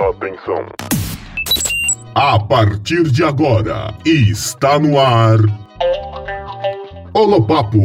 Atenção. A partir de agora, está no ar. Holopapo.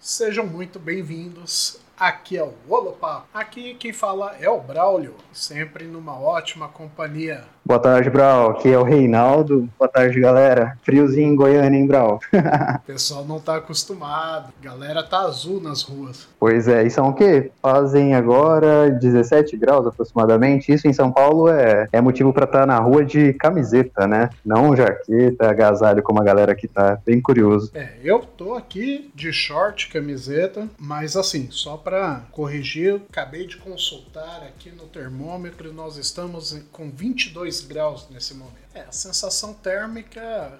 Sejam muito bem-vindos Aqui é o Holopapo. Aqui quem fala é o Braulio, sempre numa ótima companhia. Boa tarde, Brau. Aqui é o Reinaldo. Boa tarde, galera. Friozinho em Goiânia, hein, Brau? o pessoal não tá acostumado. Galera tá azul nas ruas. Pois é, e são o quê? Fazem agora 17 graus aproximadamente. Isso em São Paulo é, é motivo para estar tá na rua de camiseta, né? Não jaqueta, agasalho como a galera aqui tá. Bem curioso. É, eu tô aqui de short, camiseta, mas assim, só para corrigir, acabei de consultar aqui no termômetro, nós estamos com 22 graus nesse momento. É, a sensação térmica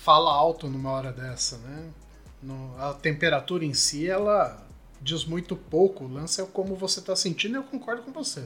fala alto numa hora dessa, né? No, a temperatura em si, ela diz muito pouco. O lance é como você está sentindo eu concordo com você.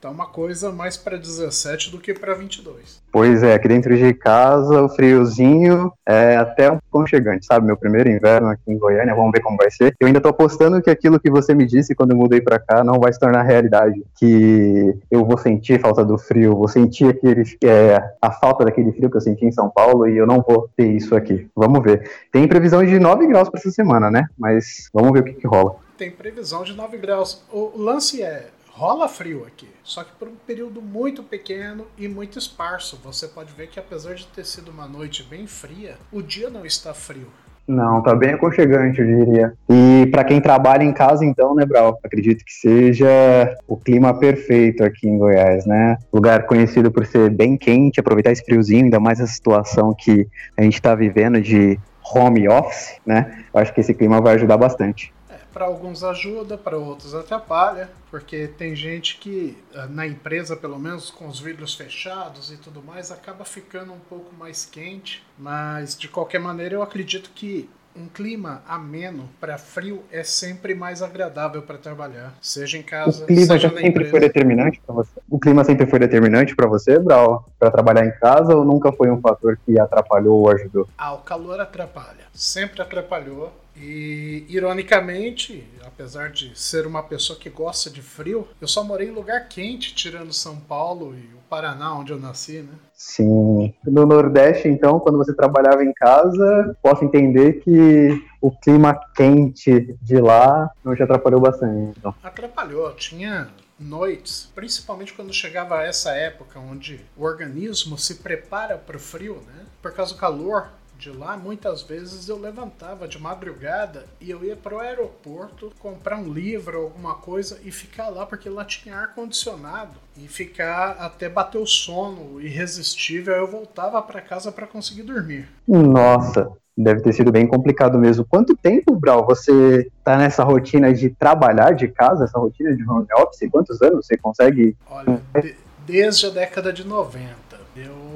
Tá uma coisa mais para 17 do que para 22. Pois é, aqui dentro de casa, o friozinho é até um conchegante, sabe? Meu primeiro inverno aqui em Goiânia, vamos ver como vai ser. Eu ainda tô apostando que aquilo que você me disse quando eu mudei para cá não vai se tornar realidade. Que eu vou sentir falta do frio, vou sentir aquele, é, a falta daquele frio que eu senti em São Paulo e eu não vou ter isso aqui. Vamos ver. Tem previsão de 9 graus para essa semana, né? Mas vamos ver o que, que rola. Tem previsão de 9 graus. O lance é rola frio aqui, só que por um período muito pequeno e muito esparso. Você pode ver que apesar de ter sido uma noite bem fria, o dia não está frio. Não, tá bem aconchegante, eu diria. E para quem trabalha em casa, então, né, Brau? Acredito que seja o clima perfeito aqui em Goiás, né? Lugar conhecido por ser bem quente, aproveitar esse friozinho, ainda mais a situação que a gente está vivendo de home office, né? Eu acho que esse clima vai ajudar bastante. Para alguns ajuda, para outros atrapalha, porque tem gente que, eh, na empresa pelo menos, com os vidros fechados e tudo mais, acaba ficando um pouco mais quente. Mas, de qualquer maneira, eu acredito que um clima ameno para frio é sempre mais agradável para trabalhar, seja em casa, o clima seja já sempre foi determinante para você. O clima sempre foi determinante para você, Brau, para trabalhar em casa ou nunca foi um fator que atrapalhou ou ajudou? Ah, o calor atrapalha, sempre atrapalhou. E, ironicamente, apesar de ser uma pessoa que gosta de frio, eu só morei em lugar quente, tirando São Paulo e o Paraná, onde eu nasci, né? Sim. No Nordeste, então, quando você trabalhava em casa, posso entender que o clima quente de lá não te atrapalhou bastante. Então. Atrapalhou. Tinha noites, principalmente quando chegava essa época onde o organismo se prepara para o frio, né? Por causa do calor, de lá, muitas vezes eu levantava de madrugada e eu ia para o aeroporto comprar um livro, alguma coisa e ficar lá porque lá tinha ar condicionado e ficar até bater o sono irresistível. Eu voltava para casa para conseguir dormir. Nossa, deve ter sido bem complicado mesmo. Quanto tempo, Brau, você tá nessa rotina de trabalhar de casa, essa rotina de home office? Quantos anos você consegue? Olha, de, desde a década de 90. Eu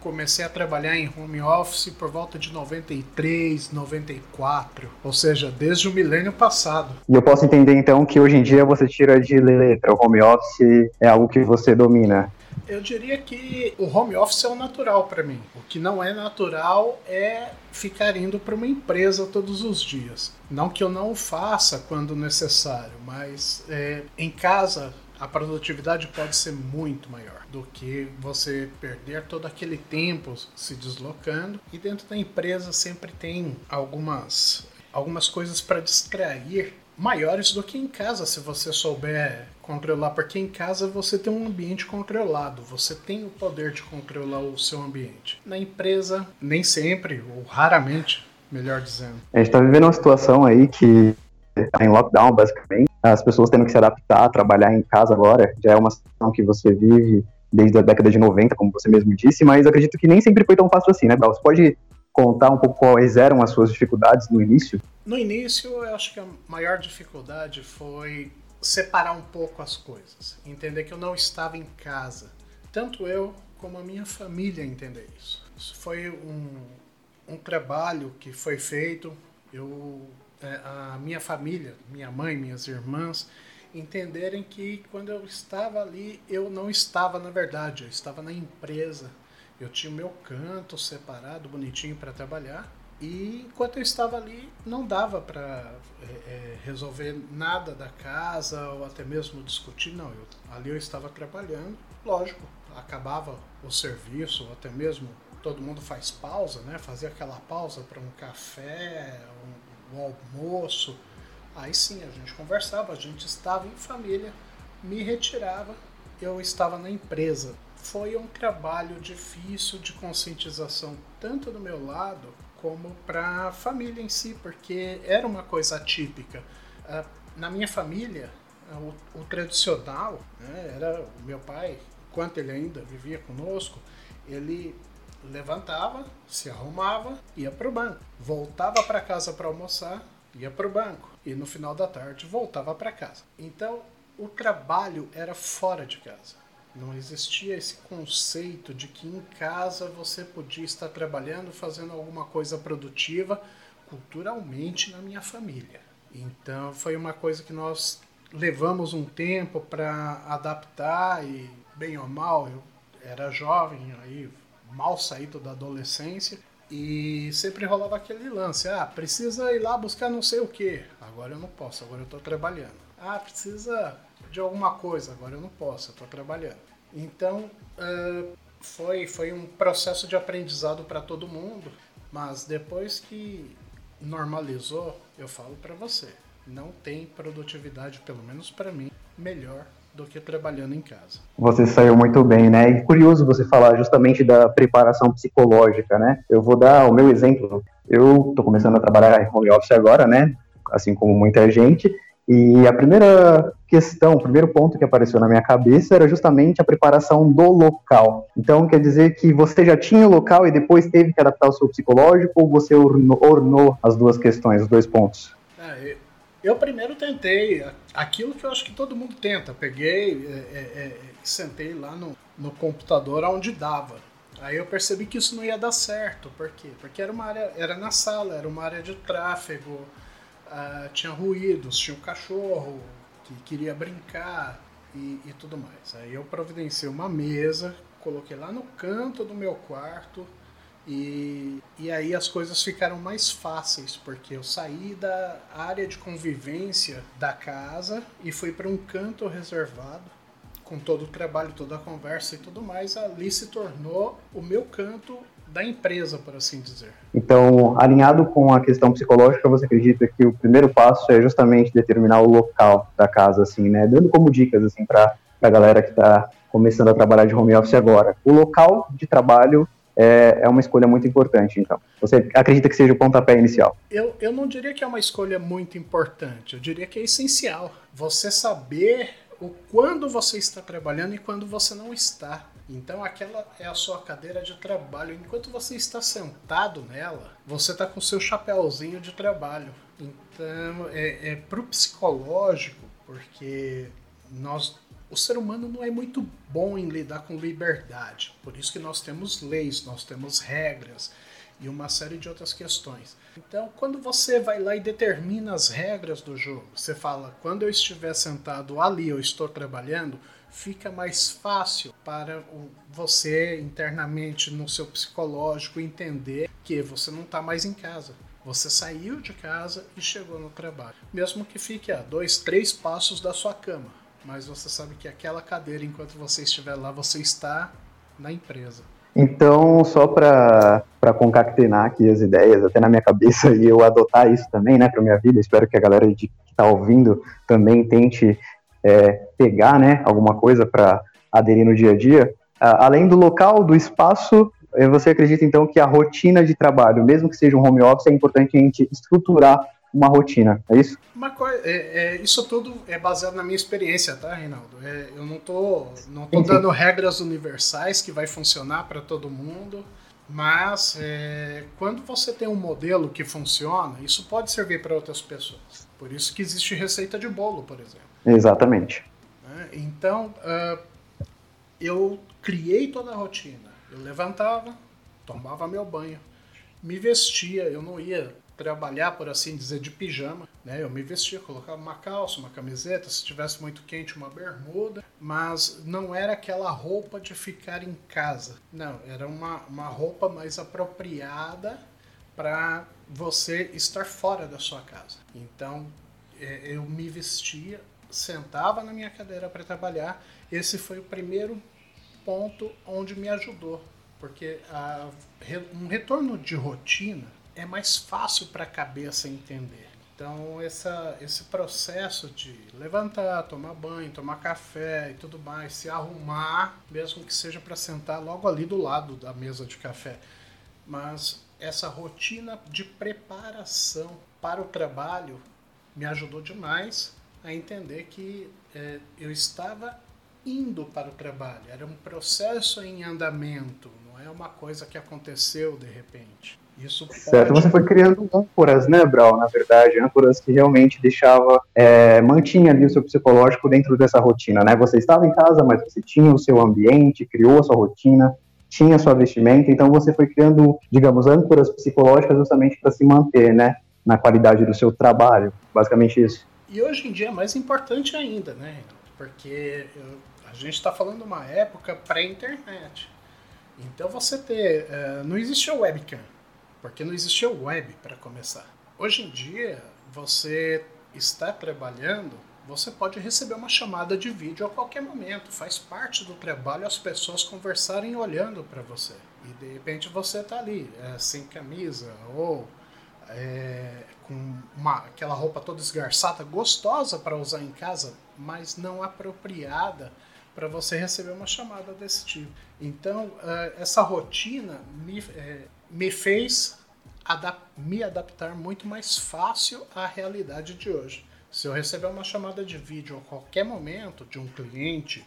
comecei a trabalhar em home office por volta de 93, 94, ou seja, desde o milênio passado. E eu posso entender então que hoje em dia você tira de letra, o home office é algo que você domina. Eu diria que o home office é o natural para mim. O que não é natural é ficar indo para uma empresa todos os dias. Não que eu não o faça quando necessário, mas é, em casa a produtividade pode ser muito maior do que você perder todo aquele tempo se deslocando. E dentro da empresa sempre tem algumas, algumas coisas para distrair maiores do que em casa, se você souber controlar, porque em casa você tem um ambiente controlado, você tem o poder de controlar o seu ambiente. Na empresa, nem sempre, ou raramente, melhor dizendo. A gente está vivendo uma situação aí que está em lockdown, basicamente. As pessoas tendo que se adaptar a trabalhar em casa agora, já é uma situação que você vive desde a década de 90, como você mesmo disse, mas acredito que nem sempre foi tão fácil assim, né, Bel? Você pode contar um pouco quais eram as suas dificuldades no início? No início, eu acho que a maior dificuldade foi separar um pouco as coisas, entender que eu não estava em casa. Tanto eu como a minha família entender isso. Isso foi um, um trabalho que foi feito. Eu, a minha família, minha mãe, minhas irmãs, entenderem que quando eu estava ali, eu não estava na verdade, eu estava na empresa. Eu tinha o meu canto separado, bonitinho para trabalhar, E enquanto eu estava ali, não dava para é, é, resolver nada da casa ou até mesmo discutir, não. Eu, ali eu estava trabalhando, lógico, acabava o serviço, ou até mesmo todo mundo faz pausa, né? Fazia aquela pausa para um café, um, um almoço. Aí sim, a gente conversava, a gente estava em família, me retirava, eu estava na empresa. Foi um trabalho difícil de conscientização, tanto do meu lado como para a família em si, porque era uma coisa atípica. Ah, na minha família, o, tradicional né, era o meu pai, enquanto ele ainda vivia conosco, ele levantava, se arrumava, ia para o banco, voltava para casa para almoçar, ia para o banco e no final da tarde voltava para casa. Então o trabalho era fora de casa. Não existia esse conceito de que em casa você podia estar trabalhando, fazendo alguma coisa produtiva culturalmente na minha família. Então foi uma coisa que nós levamos um tempo para adaptar e bem ou mal eu era jovem aí mal saído da adolescência e sempre rolava aquele lance, ah, precisa ir lá buscar não sei o que, agora eu não posso, agora eu estou trabalhando. Ah, precisa de alguma coisa, agora eu não posso, eu estou trabalhando. Então uh, foi, foi um processo de aprendizado para todo mundo, mas depois que normalizou, eu falo para você, não tem produtividade, pelo menos para mim, melhor do que trabalhando em casa. Você saiu muito bem, né? E curioso você falar justamente da preparação psicológica, né? Eu vou dar o meu exemplo. Eu tô começando a trabalhar em home office agora, né? Assim como muita gente. E a primeira questão, o primeiro ponto que apareceu na minha cabeça era justamente a preparação do local. Então, quer dizer que você já tinha o local e depois teve que adaptar o seu psicológico ou você ornou, ornou as duas questões, os dois pontos? É, eu primeiro tentei aquilo que eu acho que todo mundo tenta. Peguei, é, é, é, sentei lá no, no computador onde dava. Aí eu percebi que isso não ia dar certo. Por quê? Porque era uma área, era na sala, era uma área de tráfego, uh, tinha ruídos, tinha um cachorro que queria brincar e, e tudo mais. Aí eu providenciei uma mesa, coloquei lá no canto do meu quarto e, e aí as coisas ficaram mais fáceis, porque eu saí da área de convivência da casa e fui para um canto reservado, com todo o trabalho, toda a conversa e tudo mais. Ali se tornou o meu canto da empresa, por assim dizer. Então, alinhado com a questão psicológica, você acredita que o primeiro passo é justamente determinar o local da casa, assim, né? Dando como dicas, assim, para a galera que está começando a trabalhar de home office agora. O local de trabalho é, é uma escolha muito importante, então. Você acredita que seja o pontapé inicial? Eu, eu não diria que é uma escolha muito importante, eu diria que é essencial. Você saber o quando você está trabalhando e quando você não está. Então aquela é a sua cadeira de trabalho. Enquanto você está sentado nela, você está com seu chapéuzinho de trabalho. Então é, é pro psicológico, porque nós o ser humano não é muito bom em lidar com liberdade. Por isso que nós temos leis, nós temos regras e uma série de outras questões. Então, quando você vai lá e determina as regras do jogo, você fala: quando eu estiver sentado ali, eu estou trabalhando, fica mais fácil para você internamente no seu psicológico entender que você não está mais em casa. Você saiu de casa e chegou no trabalho, mesmo que fique a dois, três passos da sua cama mas você sabe que aquela cadeira, enquanto você estiver lá, você está na empresa. Então, só para concatenar aqui as ideias, até na minha cabeça, e eu adotar isso também, né, para minha vida, espero que a galera que está ouvindo também tente é, pegar, né, alguma coisa para aderir no dia a dia. além do local, do espaço, é, você acredita então que a rotina de trabalho, mesmo que seja um home office, é importante a gente estruturar uma rotina, é isso? Uma coisa, é, é, isso tudo é baseado na minha experiência, tá, Reinaldo? É, eu não tô, não tô dando regras universais que vai funcionar para todo mundo, mas é, quando você tem um modelo que funciona, isso pode servir para outras pessoas. Por isso que existe receita de bolo, por exemplo. Exatamente. Né? Então, uh, eu criei toda a rotina. Eu levantava, tomava meu banho, me vestia, eu não ia trabalhar, por assim dizer, de pijama. Né? Eu me vestia, colocava uma calça, uma camiseta, se tivesse muito quente, uma bermuda, mas não era aquela roupa de ficar em casa. Não, era uma, uma roupa mais apropriada para você estar fora da sua casa. Então, é, eu me vestia, sentava na minha cadeira para trabalhar. Esse foi o primeiro ponto onde me ajudou, porque a, um retorno de rotina é mais fácil para a cabeça entender. Então, essa, esse processo de levantar, tomar banho, tomar café e tudo mais, se arrumar, mesmo que seja para sentar logo ali do lado da mesa de café, mas essa rotina de preparação para o trabalho me ajudou demais a entender que é, eu estava indo para o trabalho, era um processo em andamento, não é uma coisa que aconteceu de repente. Isso pode... Certo, você foi criando âncoras, né, Brau, na verdade, âncoras que realmente deixava, é, mantinha ali o seu psicológico dentro dessa rotina, né? Você estava em casa, mas você tinha o seu ambiente, criou a sua rotina, tinha a sua vestimenta, então você foi criando, digamos, âncoras psicológicas justamente para se manter, né, na qualidade do seu trabalho, basicamente isso. E hoje em dia é mais importante ainda, né, porque a gente está falando de uma época pré-internet. Então você ter, uh, não existia webcam, porque não existia web para começar. Hoje em dia, você está trabalhando, você pode receber uma chamada de vídeo a qualquer momento. Faz parte do trabalho as pessoas conversarem olhando para você. E de repente você está ali, é, sem camisa ou é, com uma, aquela roupa toda esgarçada, gostosa para usar em casa, mas não apropriada para você receber uma chamada desse tipo. Então, uh, essa rotina me, é, me fez adap me adaptar muito mais fácil à realidade de hoje. Se eu receber uma chamada de vídeo a qualquer momento de um cliente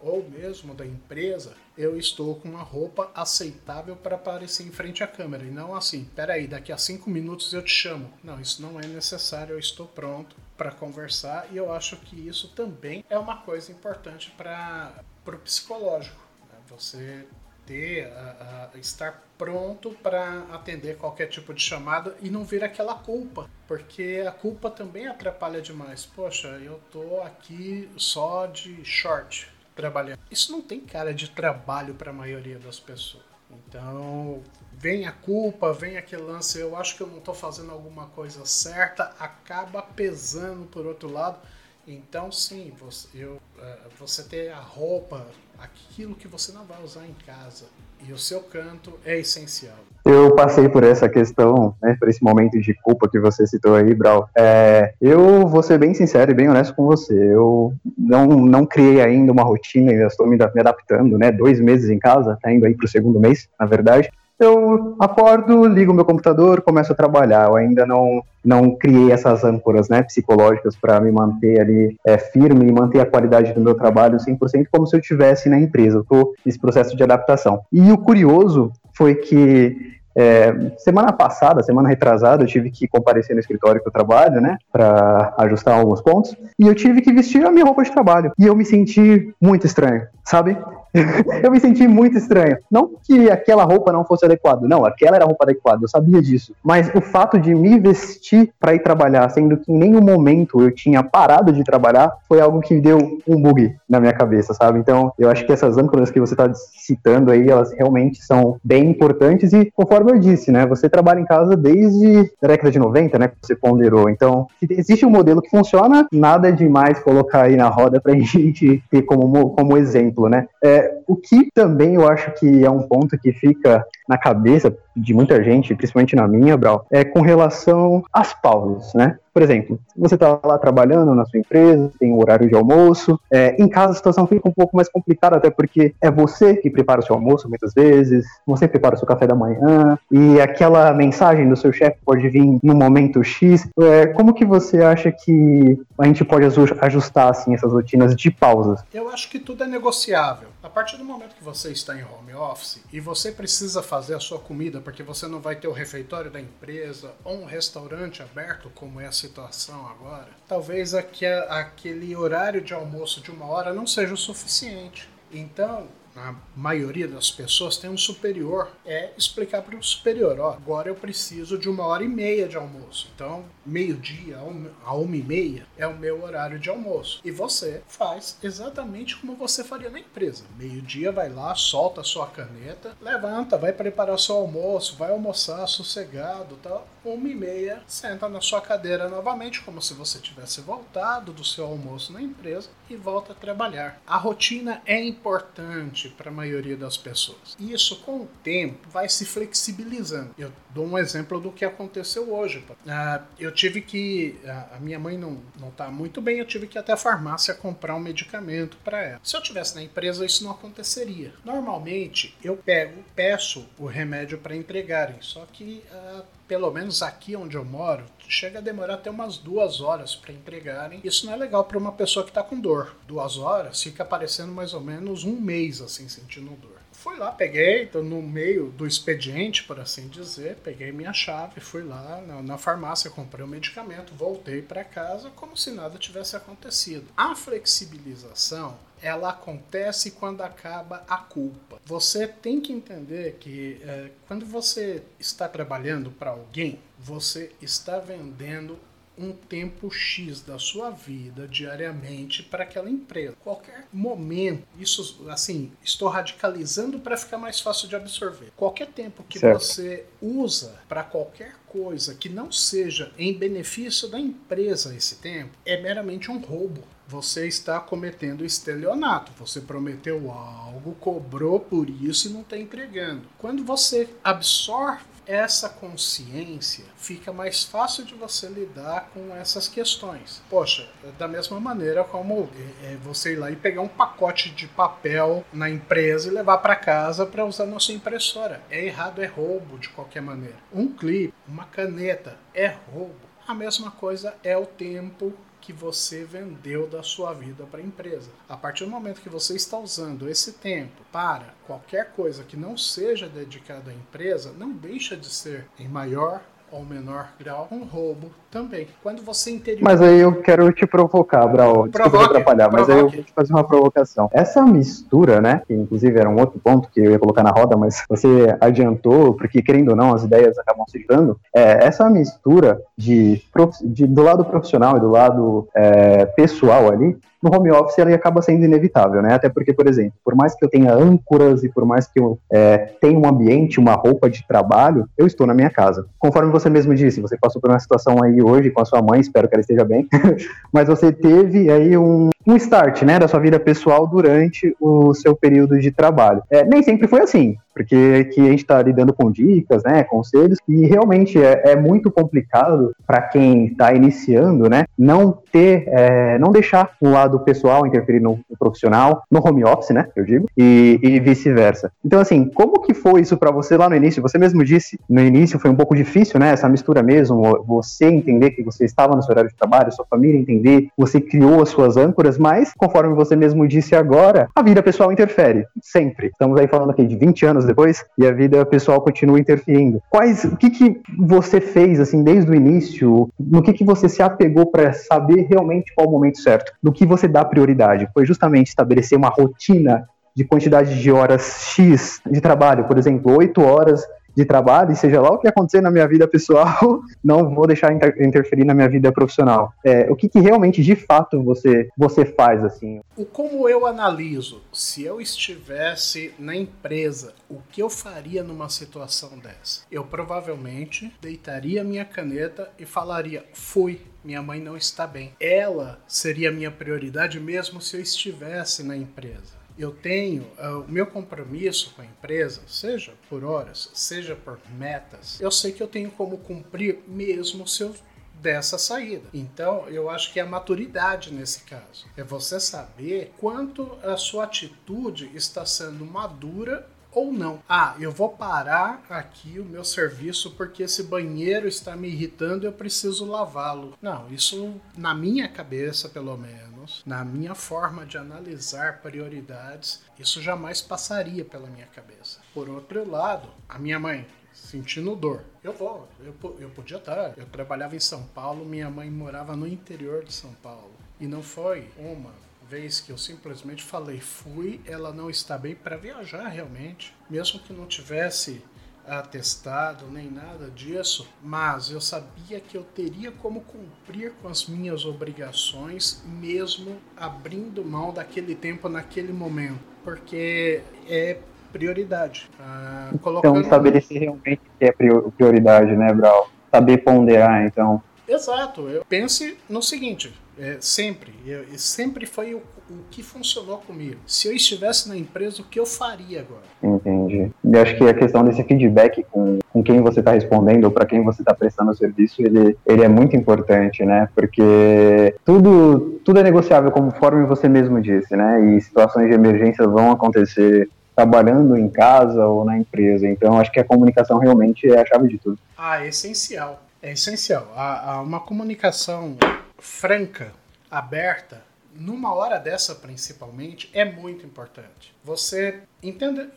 ou mesmo da empresa, eu estou com uma roupa aceitável para aparecer em frente à câmera. E não assim, peraí, daqui a cinco minutos eu te chamo. Não, isso não é necessário, eu estou pronto para conversar e eu acho que isso também é uma coisa importante para o psicológico. Né? Você ter, a, a estar pronto para atender qualquer tipo de chamada e não vir aquela culpa, porque a culpa também atrapalha demais. Poxa, eu tô aqui só de short trabalhando. Isso não tem cara de trabalho para a maioria das pessoas. Então, vem a culpa, vem aquele lance, eu acho que eu não estou fazendo alguma coisa certa, acaba pesando por outro lado. Então, sim, você, eu, é, você ter a roupa, aquilo que você não vai usar em casa, e o seu canto é essencial. Eu passei por essa questão, né, por esse momento de culpa que você citou aí, Brau. É, eu vou ser bem sincero e bem honesto com você. Eu não, não criei ainda uma rotina, ainda estou me, me adaptando, né? Dois meses em casa, tá indo aí para o segundo mês, na verdade eu acordo, ligo meu computador, começo a trabalhar. Eu ainda não, não criei essas âncoras né, psicológicas para me manter ali é, firme e manter a qualidade do meu trabalho 100% como se eu estivesse na empresa. Eu estou nesse processo de adaptação. E o curioso foi que é, semana passada, semana retrasada, eu tive que comparecer no escritório que eu trabalho, né, para ajustar alguns pontos, e eu tive que vestir a minha roupa de trabalho. E eu me senti muito estranho, sabe? eu me senti muito estranho. Não que aquela roupa não fosse adequada, não, aquela era a roupa adequada, eu sabia disso. Mas o fato de me vestir para ir trabalhar, sendo que em nenhum momento eu tinha parado de trabalhar, foi algo que deu um bug na minha cabeça, sabe? Então, eu acho que essas âncoras que você está citando aí, elas realmente são bem importantes e, conforme eu disse, né, você trabalha em casa desde a década de 90, né, que você ponderou. Então, existe um modelo que funciona, nada demais colocar aí na roda para a gente ter como, como exemplo, né? É, o que também eu acho que é um ponto que fica na cabeça de muita gente, principalmente na minha, Brau, é com relação às pausas, né? Por exemplo, você está lá trabalhando na sua empresa, tem um horário de almoço. É, em casa a situação fica um pouco mais complicada, até porque é você que prepara o seu almoço muitas vezes, você prepara o seu café da manhã, e aquela mensagem do seu chefe pode vir no momento X. É, como que você acha que a gente pode ajustar assim, essas rotinas de pausas? Eu acho que tudo é negociável. A partir do momento que você está em home office e você precisa fazer a sua comida porque você não vai ter o refeitório da empresa ou um restaurante aberto, como é a situação agora, talvez aquele horário de almoço de uma hora não seja o suficiente. Então, a maioria das pessoas tem um superior, é explicar para o superior, ó, agora eu preciso de uma hora e meia de almoço. Então, meio-dia a uma e meia é o meu horário de almoço. E você faz exatamente como você faria na empresa. Meio-dia vai lá, solta a sua caneta, levanta, vai preparar seu almoço, vai almoçar sossegado, tal. Uma e meia, senta na sua cadeira novamente, como se você tivesse voltado do seu almoço na empresa e volta a trabalhar. A rotina é importante para a maioria das pessoas. Isso, com o tempo, vai se flexibilizando. Eu dou um exemplo do que aconteceu hoje. Uh, eu tive que. Uh, a minha mãe não, não tá muito bem, eu tive que ir até a farmácia comprar um medicamento para ela. Se eu tivesse na empresa, isso não aconteceria. Normalmente, eu pego, peço o remédio para entregarem, só que. Uh, pelo menos aqui onde eu moro, chega a demorar até umas duas horas para entregarem. Isso não é legal para uma pessoa que está com dor. Duas horas fica parecendo mais ou menos um mês assim sentindo dor. Fui lá, peguei, tô no meio do expediente, por assim dizer, peguei minha chave, fui lá na, na farmácia, comprei o um medicamento, voltei para casa como se nada tivesse acontecido. A flexibilização ela acontece quando acaba a culpa. Você tem que entender que é, quando você está trabalhando para alguém, você está vendendo um tempo X da sua vida diariamente para aquela empresa. Qualquer momento, isso assim, estou radicalizando para ficar mais fácil de absorver. Qualquer tempo que certo. você usa para qualquer coisa que não seja em benefício da empresa esse tempo, é meramente um roubo você está cometendo estelionato. Você prometeu algo, cobrou por isso e não está entregando. Quando você absorve essa consciência, fica mais fácil de você lidar com essas questões. Poxa, da mesma maneira como é, é você ir lá e pegar um pacote de papel na empresa e levar para casa para usar na sua impressora. É errado, é roubo de qualquer maneira. Um clipe, uma caneta, é roubo. A mesma coisa é o tempo que você vendeu da sua vida para a empresa. A partir do momento que você está usando esse tempo para qualquer coisa que não seja dedicada à empresa, não deixa de ser em maior ou menor grau, um roubo também. Quando você interior... Mas aí eu quero te provocar, Brau. Te atrapalhar, provoque. mas aí eu vou te fazer uma provocação. Essa mistura, né, que inclusive era um outro ponto que eu ia colocar na roda, mas você adiantou, porque querendo ou não, as ideias acabam se dando, é, essa mistura de, de, do lado profissional e do lado é, pessoal ali, no home office ela acaba sendo inevitável, né? Até porque, por exemplo, por mais que eu tenha âncoras e por mais que eu é, tenha um ambiente, uma roupa de trabalho, eu estou na minha casa. Conforme você mesmo disse, você passou por uma situação aí hoje com a sua mãe, espero que ela esteja bem, mas você teve aí um, um start, né, da sua vida pessoal durante o seu período de trabalho. É, nem sempre foi assim porque aqui a gente está lidando com dicas, né, conselhos, e realmente é, é muito complicado para quem está iniciando, né, não ter, é, não deixar o lado pessoal interferir no, no, profissional, no home office, né, eu digo, e, e vice-versa. Então, assim, como que foi isso para você lá no início? Você mesmo disse, no início foi um pouco difícil, né, essa mistura mesmo, você entender que você estava no seu horário de trabalho, sua família entender, você criou as suas âncoras, mas, conforme você mesmo disse agora, a vida pessoal interfere, sempre. Estamos aí falando aqui de 20 anos depois e a vida pessoal continua interferindo. Quais, o que que você fez assim desde o início? No que que você se apegou para saber realmente qual o momento certo? No que você dá prioridade? Foi justamente estabelecer uma rotina de quantidade de horas X de trabalho, por exemplo, oito horas de trabalho, e seja lá o que acontecer na minha vida pessoal, não vou deixar inter interferir na minha vida profissional. É, o que, que, realmente, de fato, você, você faz, assim? O como eu analiso, se eu estivesse na empresa, o que eu faria numa situação dessa? Eu provavelmente deitaria minha caneta e falaria, fui, minha mãe não está bem. Ela seria minha prioridade mesmo se eu estivesse na empresa eu tenho uh, o meu compromisso com a empresa, seja por horas, seja por metas, eu sei que eu tenho como cumprir mesmo se eu dessa saída. Então, eu acho que é a maturidade nesse caso. É você saber quanto a sua atitude está sendo madura ou não. Ah, eu vou parar aqui o meu serviço porque esse banheiro está me irritando e eu preciso lavá-lo. Não, isso na minha cabeça, pelo menos, na minha forma de analisar prioridades, isso jamais passaria pela minha cabeça. Por outro lado, a minha mãe sentindo dor. Eu vou, eu, eu podia estar. Eu trabalhava em São Paulo, minha mãe morava no interior de São Paulo. E não foi uma, vez que eu simplesmente falei fui, ela não está bem para viajar realmente, mesmo que não tivesse atestado nem nada disso, mas eu sabia que eu teria como cumprir com as minhas obrigações mesmo abrindo mão daquele tempo naquele momento, porque é prioridade. Ah, colocando... Então estabelecer realmente que é prioridade, né, Brau? Saber ponderar, então. Exato. Eu pense no seguinte, é, sempre, eu, sempre foi o o que funcionou comigo. Se eu estivesse na empresa, o que eu faria agora? Entendi. Eu acho que a questão desse feedback com, com quem você está respondendo ou para quem você está prestando o serviço, ele, ele é muito importante, né? Porque tudo, tudo é negociável, conforme você mesmo disse, né? E situações de emergência vão acontecer trabalhando em casa ou na empresa. Então, acho que a comunicação realmente é a chave de tudo. Ah, é essencial. É essencial. A, a uma comunicação franca, aberta, numa hora dessa principalmente, é muito importante. Você entenda,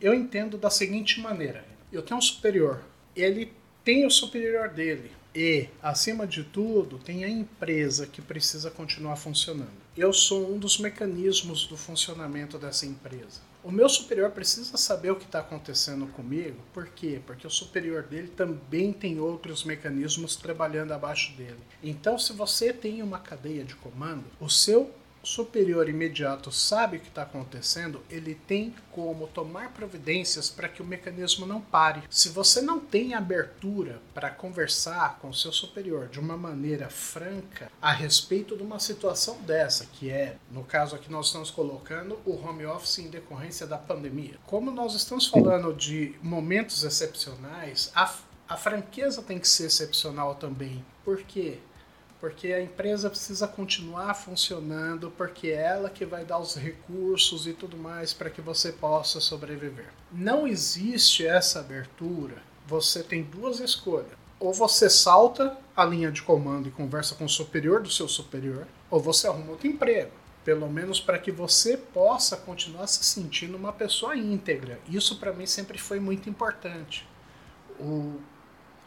eu entendo da seguinte maneira: eu tenho um superior, ele tem o superior dele e, acima de tudo, tem a empresa que precisa continuar funcionando. Eu sou um dos mecanismos do funcionamento dessa empresa. O meu superior precisa saber o que está acontecendo comigo, por quê? Porque o superior dele também tem outros mecanismos trabalhando abaixo dele. Então, se você tem uma cadeia de comando, o seu superior imediato sabe o que está acontecendo, ele tem como tomar providências para que o mecanismo não pare. Se você não tem abertura para conversar com seu superior de uma maneira franca a respeito de uma situação dessa, que é, no caso aqui nós estamos colocando o home office em decorrência da pandemia. Como nós estamos falando de momentos excepcionais, a, a franqueza tem que ser excepcional também. Por quê? Porque a empresa precisa continuar funcionando, porque é ela que vai dar os recursos e tudo mais para que você possa sobreviver. Não existe essa abertura. Você tem duas escolhas. Ou você salta a linha de comando e conversa com o superior do seu superior, ou você arruma outro emprego. Pelo menos para que você possa continuar se sentindo uma pessoa íntegra. Isso para mim sempre foi muito importante. O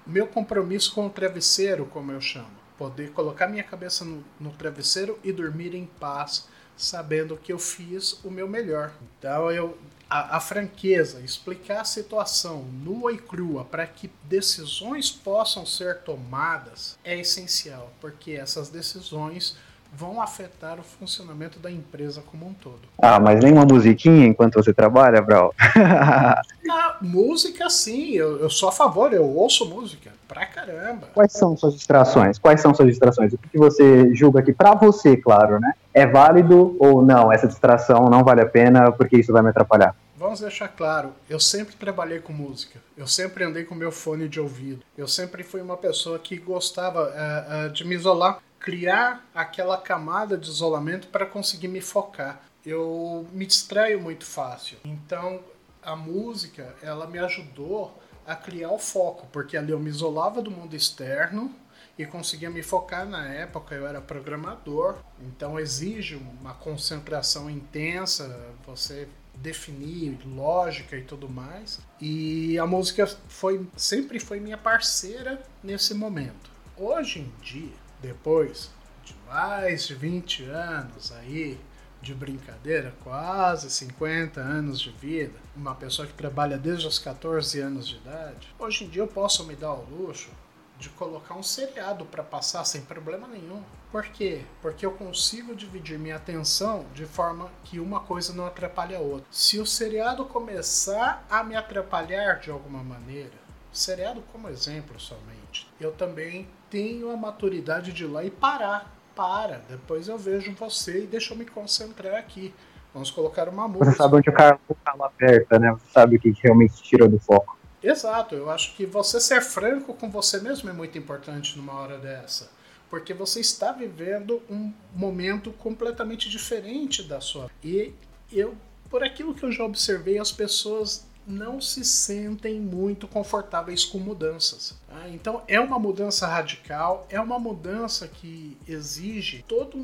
meu compromisso com o travesseiro, como eu chamo poder colocar minha cabeça no, no travesseiro e dormir em paz, sabendo que eu fiz o meu melhor. Então eu a, a, franqueza, explicar a situação nua e crua para que decisões possam ser tomadas é essencial, porque essas decisões vão afetar o funcionamento da empresa como um todo. Ah, mas nem uma musiquinha enquanto você trabalha, Brau? ah, música sim, eu, eu sou a favor, eu ouço música pra caramba. Quais são suas distrações? Quais são suas distrações? O que você julga que para você, claro, né? É válido ou não? Essa distração não vale a pena porque isso vai me atrapalhar? Vamos deixar claro, eu sempre trabalhei com música, eu sempre andei com meu fone de ouvido, eu sempre fui uma pessoa que gostava uh, uh, de me isolar criar aquela camada de isolamento para conseguir me focar. Eu me distraio muito fácil. Então, a música, ela me ajudou a criar o foco, porque ali eu me isolava do mundo externo e conseguia me focar na época, eu era programador, então exige uma concentração intensa, você definir lógica e tudo mais. E a música foi sempre foi minha parceira nesse momento. Hoje em dia, depois de mais de 20 anos aí de brincadeira, quase 50 anos de vida, uma pessoa que trabalha desde os 14 anos de idade, hoje em dia eu posso me dar o luxo de colocar um seriado para passar sem problema nenhum. Por quê? Porque eu consigo dividir minha atenção de forma que uma coisa não atrapalhe a outra. Se o seriado começar a me atrapalhar de alguma maneira, seriado como exemplo somente, eu também tenho a maturidade de ir lá e parar. Para, depois eu vejo você e deixa eu me concentrar aqui. Vamos colocar uma música. Você sabe onde o carro aperta, né? Você sabe o que realmente tirou do foco. Exato, eu acho que você ser franco com você mesmo é muito importante numa hora dessa. Porque você está vivendo um momento completamente diferente da sua. E eu, por aquilo que eu já observei, as pessoas não se sentem muito confortáveis com mudanças. Tá? Então é uma mudança radical, é uma mudança que exige toda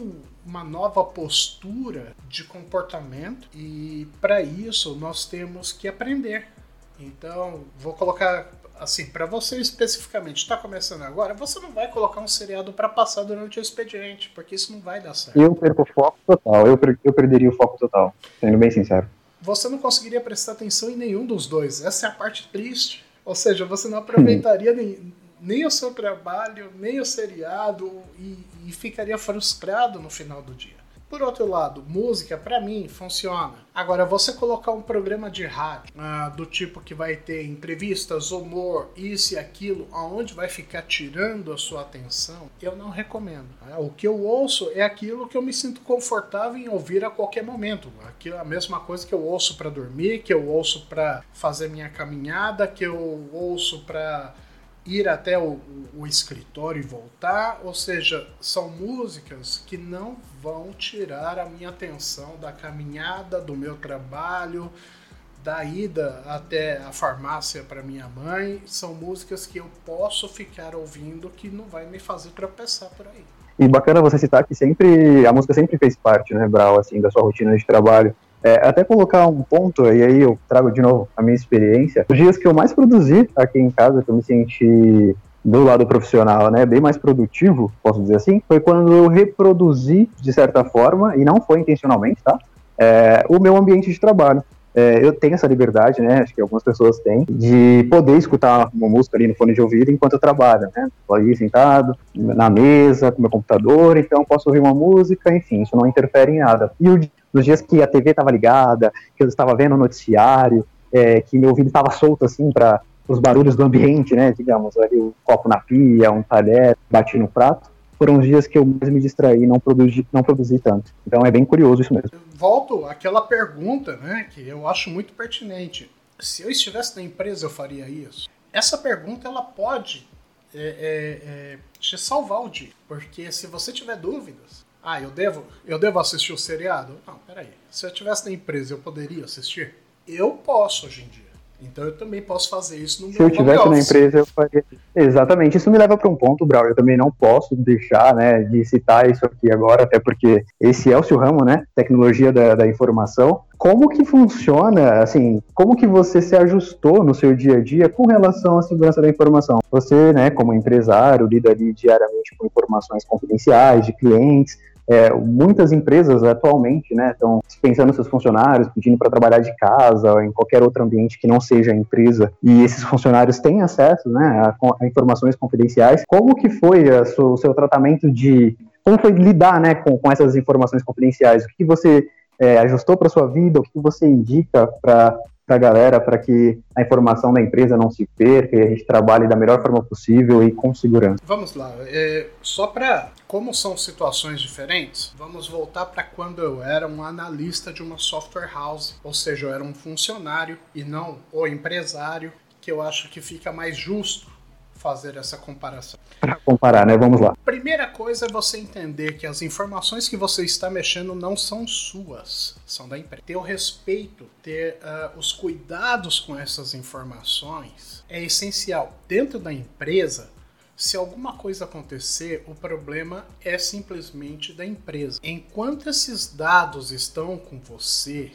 uma nova postura de comportamento e para isso nós temos que aprender. Então vou colocar assim, para você especificamente está começando agora, você não vai colocar um seriado para passar durante o expediente, porque isso não vai dar certo. Eu perco o foco total, eu, per eu perderia o foco total, sendo bem sincero. Você não conseguiria prestar atenção em nenhum dos dois, essa é a parte triste. Ou seja, você não aproveitaria nem, nem o seu trabalho, nem o seriado e, e ficaria frustrado no final do dia. Por outro lado, música para mim funciona. Agora, você colocar um programa de rádio ah, do tipo que vai ter entrevistas, humor, isso e aquilo, aonde vai ficar tirando a sua atenção, eu não recomendo. Né? O que eu ouço é aquilo que eu me sinto confortável em ouvir a qualquer momento. Aquilo é a mesma coisa que eu ouço para dormir, que eu ouço para fazer minha caminhada, que eu ouço para ir até o, o, escritório e voltar, ou seja, são músicas que não vão tirar a minha atenção da caminhada, do meu trabalho, da ida até a farmácia para minha mãe. São músicas que eu posso ficar ouvindo que não vai me fazer tropeçar por aí. E bacana você citar que sempre a música sempre fez parte, né, Brau, assim, da sua rotina de trabalho. É, até colocar um ponto, e aí eu trago de novo a minha experiência. Os dias que eu mais produzi aqui em casa, que eu me senti do lado profissional, né, bem mais produtivo, posso dizer assim, foi quando eu reproduzi, de certa forma, e não foi intencionalmente, tá? É, o meu ambiente de trabalho. É, eu tenho essa liberdade, né? Acho que algumas pessoas têm, de poder escutar uma música ali no fone de ouvido enquanto eu trabalho, né? Estou ali sentado, na mesa, com meu computador, então posso ouvir uma música, enfim, isso não interfere em nada. E o nos dias que a TV estava ligada, que eu estava vendo o noticiário, é, que meu ouvido estava solto assim para os barulhos do ambiente, né? Digamos, ali o copo na pia, um talher, bati no prato. Foram os dias que eu mais me distraí, não produzi, não produzi tanto. Então é bem curioso isso mesmo. Volto àquela pergunta, né, que eu acho muito pertinente. Se eu estivesse na empresa, eu faria isso? Essa pergunta ela pode é, é, é, te salvar o dia, porque se você tiver dúvidas, ah, eu devo, eu devo assistir o seriado? Não, peraí. Se eu estivesse na empresa, eu poderia assistir? Eu posso hoje em dia. Então eu também posso fazer isso no Se eu estivesse na empresa, eu faria. Exatamente. Isso me leva para um ponto, Brau. Eu também não posso deixar né, de citar isso aqui agora, até porque esse é o seu ramo, né? Tecnologia da, da informação. Como que funciona, assim, como que você se ajustou no seu dia a dia com relação à segurança da informação? Você, né, como empresário, lida ali diariamente com informações confidenciais de clientes, é, muitas empresas atualmente né, estão dispensando seus funcionários, pedindo para trabalhar de casa ou em qualquer outro ambiente que não seja a empresa, e esses funcionários têm acesso né, a, a informações confidenciais. Como que foi o seu tratamento de... Como foi lidar né, com, com essas informações confidenciais? O que você é, ajustou para sua vida? O que você indica para para a galera para que a informação da empresa não se perca e a gente trabalhe da melhor forma possível e com segurança. Vamos lá, é, só para como são situações diferentes, vamos voltar para quando eu era um analista de uma software house, ou seja, eu era um funcionário e não o empresário, que eu acho que fica mais justo fazer essa comparação. Para comparar, né? Vamos lá. Primeira coisa é você entender que as informações que você está mexendo não são suas, são da empresa. Ter o respeito, ter uh, os cuidados com essas informações é essencial. Dentro da empresa, se alguma coisa acontecer, o problema é simplesmente da empresa. Enquanto esses dados estão com você,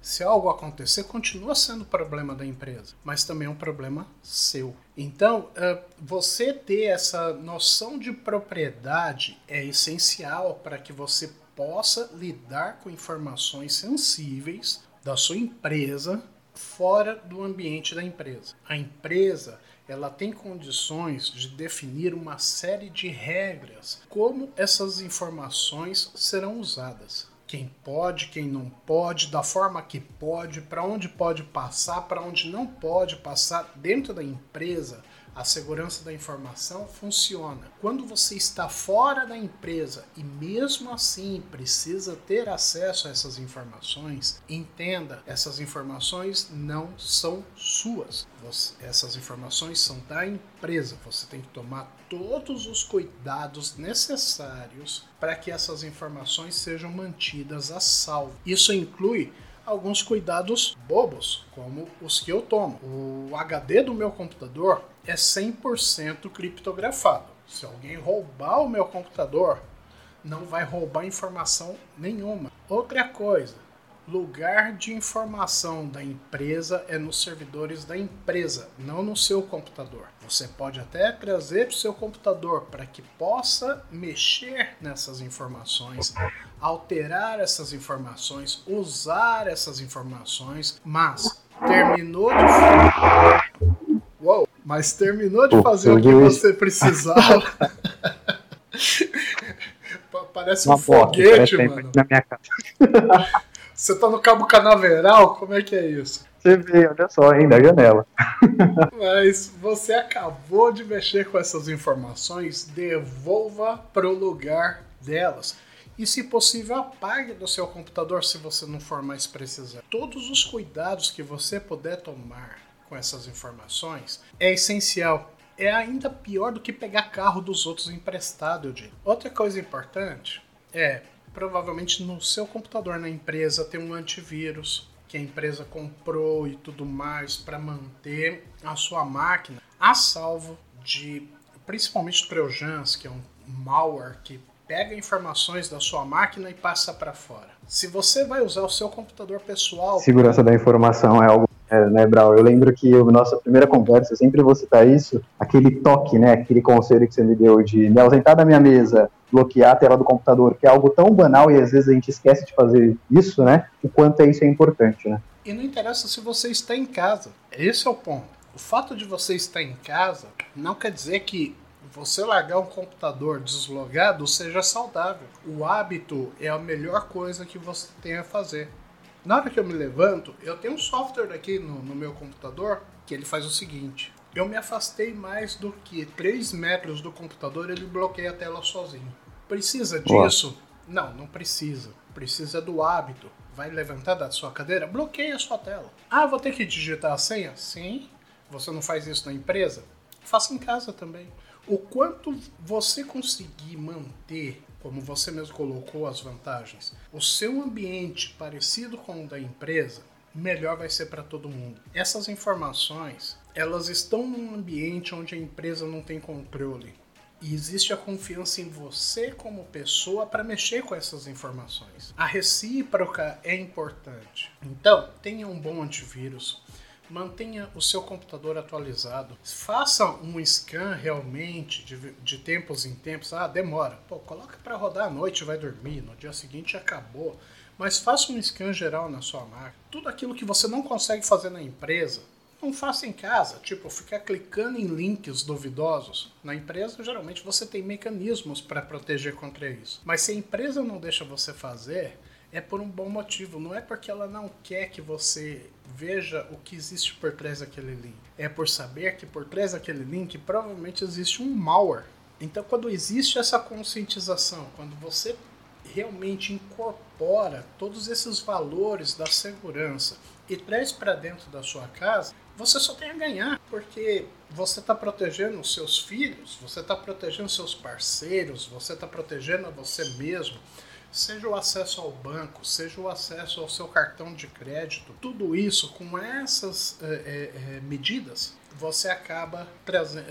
se algo acontecer, continua sendo problema da empresa, mas também é um problema seu. Então, eh, você ter essa noção de propriedade é essencial para que você possa lidar com informações sensíveis da sua empresa fora do ambiente da empresa. A empresa ela tem condições de definir uma série de regras como essas informações serão usadas quem pode, quem não pode, da forma que pode, para onde pode passar, para onde não pode passar dentro da empresa a segurança da informação funciona. Quando você está fora da empresa e mesmo assim precisa ter acesso a essas informações, entenda, essas informações não são suas. Você, essas informações são da empresa. Você tem que tomar todos os cuidados necessários para que essas informações sejam mantidas a salvo. Isso inclui alguns cuidados bobos, como os que eu tomo. O HD do meu computador é 100% criptografado. Se alguém roubar o meu computador, não vai roubar informação nenhuma. Outra coisa, lugar de informação da empresa é nos servidores da empresa, não no seu computador. Você pode até trazer o seu computador para que possa mexer nessas informações, alterar essas informações, usar essas informações, mas terminou de mas terminou de fazer o que você precisava. Parece um Uma foguete, porta, mano. Na minha casa. Você tá no Cabo Canaveral? Como é que é isso? Você vê, olha só, ainda a janela. Mas você acabou de mexer com essas informações, devolva para o lugar delas. E, se possível, apague do seu computador se você não for mais precisar. Todos os cuidados que você puder tomar com essas informações é essencial é ainda pior do que pegar carro dos outros emprestado, eu digo. Outra coisa importante é, provavelmente no seu computador na empresa tem um antivírus que a empresa comprou e tudo mais para manter a sua máquina a salvo de principalmente trojans, que é um malware que pega informações da sua máquina e passa para fora. Se você vai usar o seu computador pessoal, segurança da informação é algo é, né, Brau? Eu lembro que a nossa primeira conversa, eu sempre vou citar isso, aquele toque, né, aquele conselho que você me deu de me ausentar da minha mesa, bloquear a tela do computador, que é algo tão banal e às vezes a gente esquece de fazer isso, né? O quanto é isso é importante, né? E não interessa se você está em casa. Esse é o ponto. O fato de você estar em casa não quer dizer que você largar um computador deslogado seja saudável. O hábito é a melhor coisa que você tem a fazer. Na hora que eu me levanto, eu tenho um software aqui no, no meu computador que ele faz o seguinte: eu me afastei mais do que 3 metros do computador, ele bloqueia a tela sozinho. Precisa disso? Não, não precisa. Precisa do hábito. Vai levantar da sua cadeira? Bloqueia a sua tela. Ah, vou ter que digitar a senha? Sim. Você não faz isso na empresa? Faça em casa também. O quanto você conseguir manter como você mesmo colocou as vantagens, o seu ambiente parecido com o da empresa, melhor vai ser para todo mundo. Essas informações, elas estão num ambiente onde a empresa não tem controle. E existe a confiança em você como pessoa para mexer com essas informações. A recíproca é importante. Então, tenha um bom antivírus, mantenha o seu computador atualizado. Faça um scan realmente de, de tempos em tempos. Ah, demora. Pô, coloca para rodar à noite, vai dormir. No dia seguinte acabou. Mas faça um scan geral na sua máquina. Tudo aquilo que você não consegue fazer na empresa, não faça em casa. Tipo, ficar clicando em links duvidosos. Na empresa, geralmente você tem mecanismos para proteger contra isso. Mas se a empresa não deixa você fazer, é por um bom motivo. Não é porque ela não quer que você veja o que existe por trás daquele link. É por saber que por trás daquele link provavelmente existe um malware. Então, quando existe essa conscientização, quando você realmente incorpora todos esses valores da segurança e traz para dentro da sua casa, você só tem a ganhar, porque você está protegendo os seus filhos, você está protegendo seus parceiros, você está protegendo a você mesmo seja o acesso ao banco, seja o acesso ao seu cartão de crédito, tudo isso com essas é, é, medidas você acaba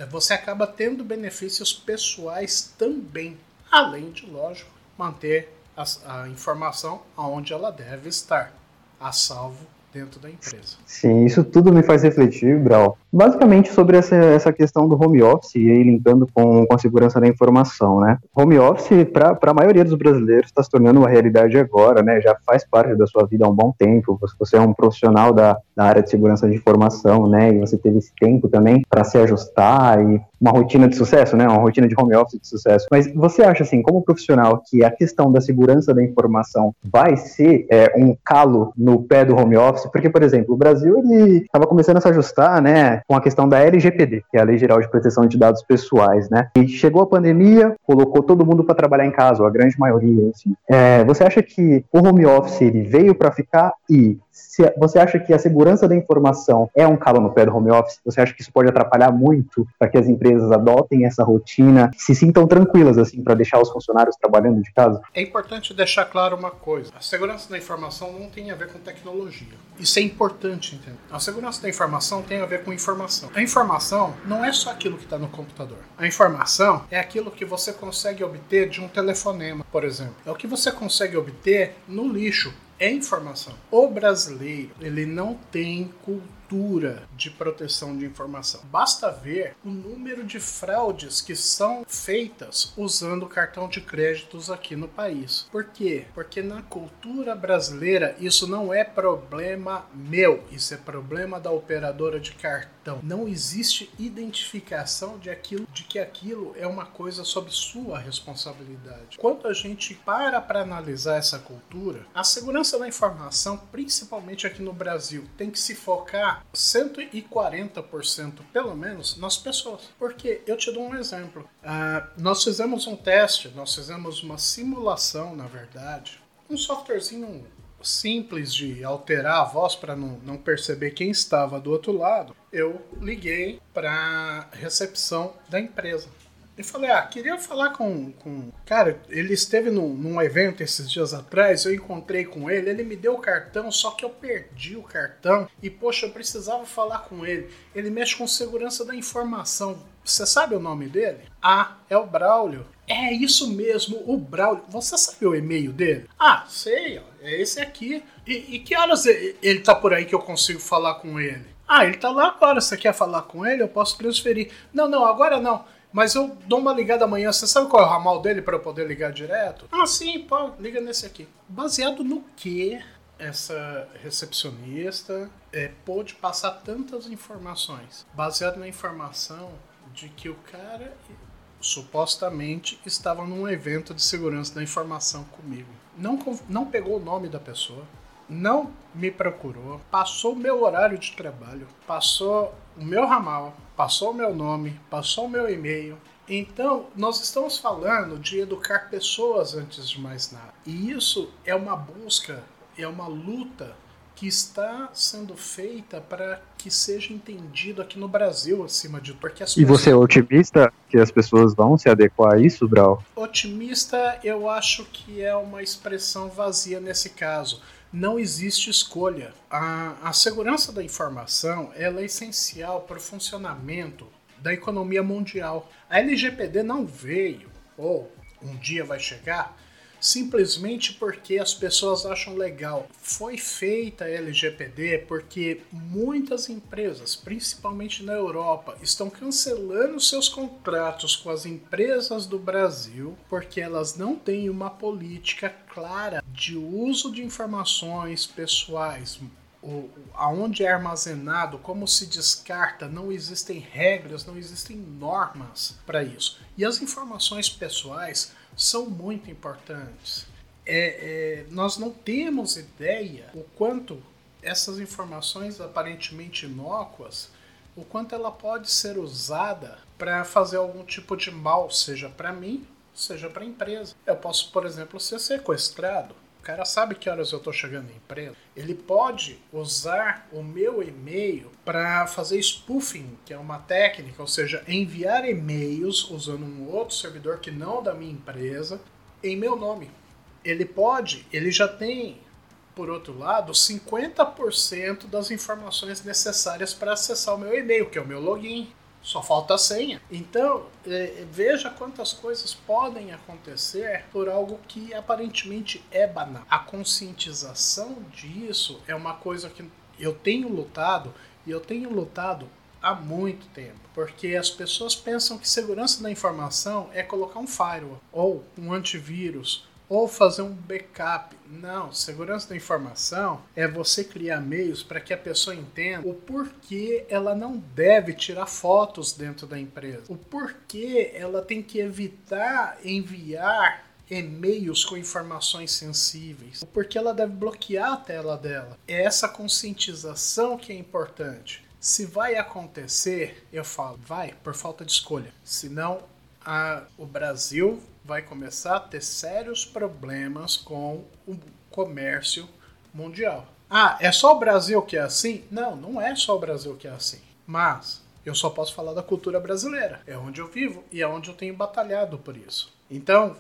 você acaba tendo benefícios pessoais também, além de lógico manter a, a informação aonde ela deve estar, a salvo dentro da empresa. Sim, isso tudo me faz refletir, Brau, basicamente sobre essa, essa questão do home office e aí linkando com, com a segurança da informação, né? Home office, para a maioria dos brasileiros, está se tornando uma realidade agora, né? Já faz parte da sua vida há um bom tempo. Você é um profissional da, da área de segurança de informação, né? E você teve esse tempo também para se ajustar e uma rotina de sucesso, né? Uma rotina de home office de sucesso. Mas você acha, assim, como profissional, que a questão da segurança da informação vai ser é, um calo no pé do home office? Porque, por exemplo, o Brasil ele estava começando a se ajustar, né? Com a questão da LGPD, que é a Lei Geral de Proteção de Dados Pessoais, né? E chegou a pandemia, colocou todo mundo para trabalhar em casa, a grande maioria, assim. É, você acha que o home office ele veio para ficar e se você acha que a segurança da informação é um calo no pé do home office, você acha que isso pode atrapalhar muito para que as empresas adotem essa rotina, se sintam tranquilas assim para deixar os funcionários trabalhando de casa? É importante deixar claro uma coisa: a segurança da informação não tem a ver com tecnologia. Isso é importante, entendeu? A segurança da informação tem a ver com informação. A informação não é só aquilo que está no computador. A informação é aquilo que você consegue obter de um telefonema, por exemplo. É o que você consegue obter no lixo é informação. O brasileiro, ele não tem cultura de proteção de informação. Basta ver o número de fraudes que são feitas usando cartão de créditos aqui no país. Por quê? Porque na cultura brasileira isso não é problema meu, isso é problema da operadora de cartão. Não existe identificação de aquilo de que aquilo é uma coisa sob sua responsabilidade. Quando a gente para para analisar essa cultura, a segurança da informação, principalmente aqui no Brasil, tem que se focar 140% pelo menos nas pessoas. Porque eu te dou um exemplo. Uh, nós fizemos um teste, nós fizemos uma simulação, na verdade, um softwarezinho simples de alterar a voz para não, não perceber quem estava do outro lado. Eu liguei para recepção da empresa. E falei, ah, queria falar com. com... Cara, ele esteve num, num evento esses dias atrás, eu encontrei com ele, ele me deu o cartão, só que eu perdi o cartão e, poxa, eu precisava falar com ele. Ele mexe com segurança da informação. Você sabe o nome dele? Ah, é o Braulio. É isso mesmo, o Braulio. Você sabe o e-mail dele? Ah, sei, ó, é esse aqui. E, e que horas ele tá por aí que eu consigo falar com ele? Ah, ele tá lá agora. Você quer falar com ele? Eu posso transferir. Não, não, agora não. Mas eu dou uma ligada amanhã. Você sabe qual é o ramal dele para eu poder ligar direto? Ah, sim, pô, liga nesse aqui. Baseado no que essa recepcionista é, pôde passar tantas informações? Baseado na informação de que o cara supostamente estava num evento de segurança da informação comigo. Não, não pegou o nome da pessoa, não me procurou, passou o meu horário de trabalho, passou o meu ramal, passou o meu nome, passou o meu e-mail. Então, nós estamos falando de educar pessoas antes de mais nada. E isso é uma busca, é uma luta que está sendo feita para que seja entendido aqui no Brasil, acima de tudo. Porque e você é otimista que as pessoas vão se adequar a isso, Brau? Otimista, eu acho que é uma expressão vazia nesse caso não existe escolha. A, a segurança da informação é essencial para o funcionamento da economia mundial. A LGPD não veio, ou um dia vai chegar, simplesmente porque as pessoas acham legal. Foi feita a LGPD porque muitas empresas, principalmente na Europa, estão cancelando seus contratos com as empresas do Brasil porque elas não têm uma política clara de uso de informações pessoais o, aonde é armazenado, como se descarta, não existem regras, não existem normas para isso. E as informações pessoais são muito importantes. É, é, nós não temos ideia o quanto essas informações aparentemente inócuas, o quanto ela pode ser usada para fazer algum tipo de mal, seja para mim, seja para a empresa. Eu posso, por exemplo, ser sequestrado. Cara sabe que horas eu estou chegando na empresa. Ele pode usar o meu e-mail para fazer spoofing, que é uma técnica, ou seja, enviar e-mails usando um outro servidor que não da minha empresa em meu nome. Ele pode, ele já tem, por outro lado, 50% das informações necessárias para acessar o meu e-mail, que é o meu login. Só falta a senha. Então, é, veja quantas coisas podem acontecer por algo que aparentemente é banal. A conscientização disso é uma coisa que eu tenho lutado e eu tenho lutado há muito tempo, porque as pessoas pensam que segurança da informação é colocar um firewall ou um antivírus ou fazer um backup. Não, segurança da informação é você criar meios para que a pessoa entenda o porquê ela não deve tirar fotos dentro da empresa, o porquê ela tem que evitar enviar e-mails com informações sensíveis, o porquê ela deve bloquear a tela dela. É essa conscientização que é importante. Se vai acontecer, eu falo, vai por falta de escolha. Senão, a, o Brasil vai começar a ter sérios problemas com o comércio mundial. Ah, é só o Brasil que é assim? Não, não é só o Brasil que é assim. Mas eu só posso falar da cultura brasileira. É onde eu vivo e é onde eu tenho batalhado por isso. Então,